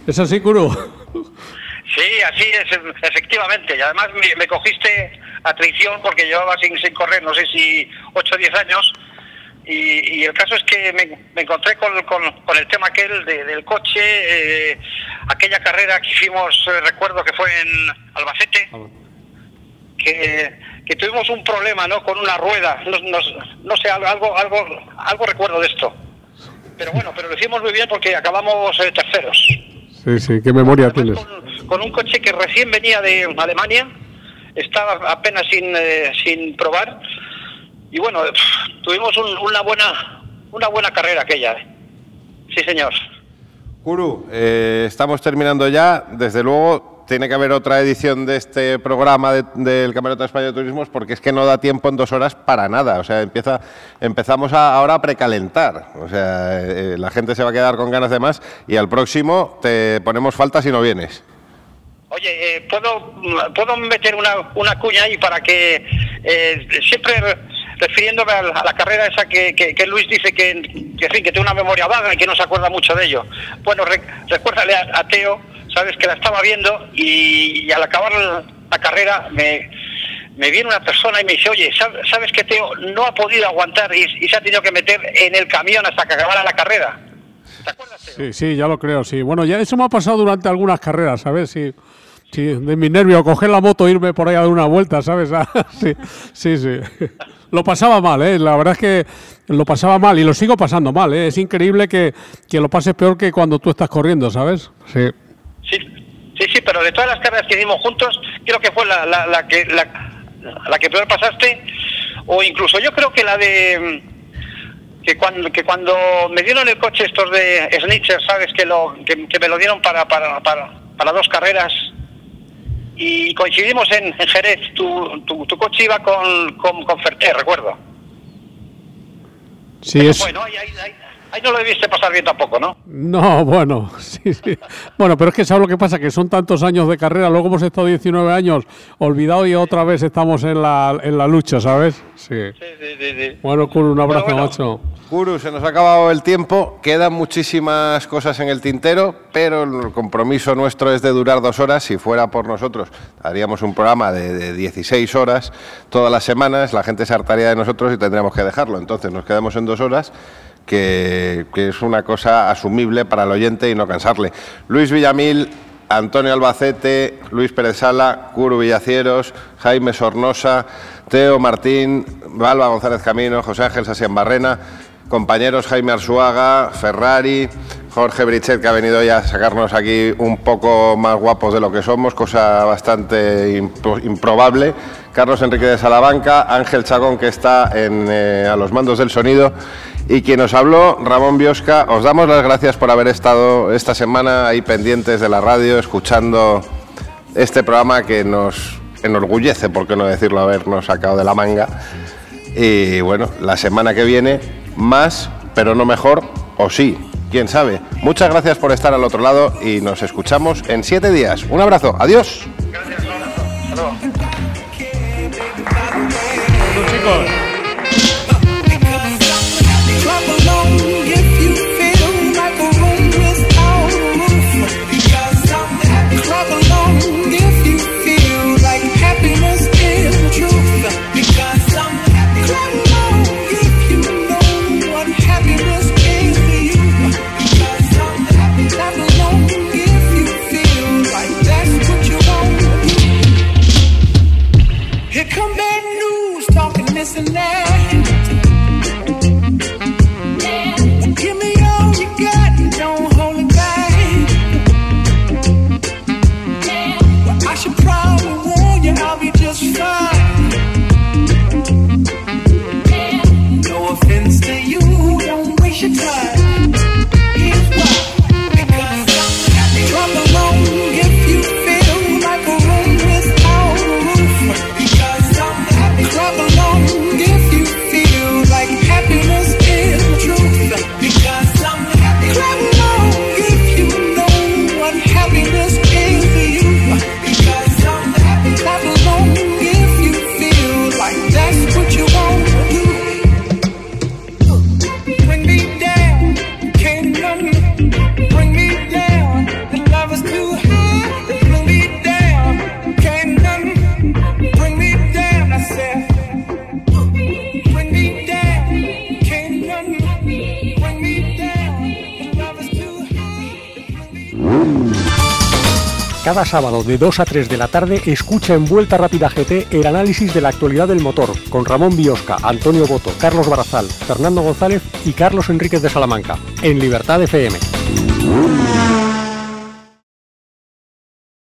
¿Es así, Kuru? Sí, así es, efectivamente. Y además me, me cogiste a traición porque llevaba sin, sin correr, no sé si 8 o 10 años. Y, y el caso es que me, me encontré con, con- con el tema aquel de- del coche, eh, aquella carrera que hicimos, eh, recuerdo que fue en Albacete, que, que tuvimos un problema, ¿no? Con una rueda, no, no- no sé, algo, algo, algo, recuerdo de esto. Pero bueno, pero lo hicimos muy bien porque acabamos eh, terceros. Sí, sí, qué memoria tienes. Con un coche que recién venía de Alemania, estaba apenas sin, eh, sin probar. Y bueno, pf, tuvimos un- una buena una buena carrera aquella. ¿eh? Sí, señor. Guru, eh, estamos terminando ya. Desde luego, tiene que haber otra edición de este programa de- del Campeonato de España de Turismos porque es que no da tiempo en dos horas para nada. O sea, empieza, empezamos a- ahora a precalentar. O sea, eh, la gente se va a quedar con ganas de más y al próximo te ponemos falta si no vienes. Oye, eh, ¿puedo, ¿puedo meter una, una cuña ahí para que eh, siempre re- refiriéndome a la, a la carrera esa que, que- que Luis dice que, que, en fin, que tiene una memoria vaga y que no se acuerda mucho de ello? Bueno, re- recuérdale a, a Teo, sabes que la estaba viendo y, y al acabar la, la carrera me, me viene una persona y me dice, oye, ¿sab- ¿sabes que Teo no ha podido aguantar y, y se ha tenido que meter en el camión hasta que acabara la carrera? Sí, sí, ya lo creo, sí. Bueno, ya eso me ha pasado durante algunas carreras, ¿sabes? Sí, sí de mi nervio, coger la moto e irme por ahí a dar una vuelta, ¿sabes? Ah, sí, sí, sí. Lo pasaba mal, ¿eh? La verdad es que lo pasaba mal y lo sigo pasando mal, ¿eh? Es increíble que, que lo pases peor que cuando tú estás corriendo, ¿sabes? Sí. Sí, sí, pero de todas las carreras que hicimos juntos, creo que fue la, la, la que la, la que peor pasaste, o incluso yo creo que la de que cuando que cuando me dieron el coche estos de Snitcher, sabes que lo que, que me lo dieron para para, para para dos carreras y coincidimos en, en Jerez. Tu, tu, tu coche iba con, con, con Ferté, recuerdo. Sí, Pero es... Bueno, ahí, ahí, ahí, ahí no lo debiste pasar bien tampoco, ¿no? No, bueno, sí, sí. Bueno, pero es que ¿sabes lo que pasa? Que son tantos años de carrera, luego hemos estado 19 años olvidado y otra vez estamos en la, en la lucha, ¿sabes? Sí. Sí, sí, sí. Bueno, Kuru, un abrazo, macho. Guru, se nos ha acabado el tiempo, quedan muchísimas cosas en el tintero, pero el compromiso nuestro es de durar dos horas. Si fuera por nosotros, haríamos un programa de, de 16 horas todas las semanas, la gente se hartaría de nosotros y tendríamos que dejarlo. Entonces nos quedamos en dos horas, que, es una cosa asumible para el oyente y no cansarle. Luis Villamil, Antonio Albacete, Luis Pérez Sala, Curu Villacieros, Jaime Sornosa, Teo Martín, Balba González Camino, José Ángel Sasian Barrena, compañeros Jaime Arzuaga, Ferrari, Jorge Brichet, que ha venido hoy a sacarnos aquí un poco más guapos de lo que somos, cosa bastante impro- improbable. Carlos Enrique de Salamanca, Ángel Chagón, que está en, eh, a los mandos del sonido. Y quien nos habló, Ramón Biosca, os damos las gracias por haber estado esta semana ahí pendientes de la radio, escuchando este programa que nos enorgullece, por qué no decirlo, habernos sacado de la manga. Y bueno, la semana que viene, más, pero no mejor, o sí, quién sabe. Muchas gracias por estar al otro lado y nos escuchamos en siete días. Un abrazo, adiós. Clap Cada sábado de 2 a 3 de la tarde escucha en Vuelta Rápida GT el análisis de la actualidad del motor con Ramón Biosca, Antonio Boto, Carlos Barazal, Fernando González y Carlos Enríquez de Salamanca en Libertad FM.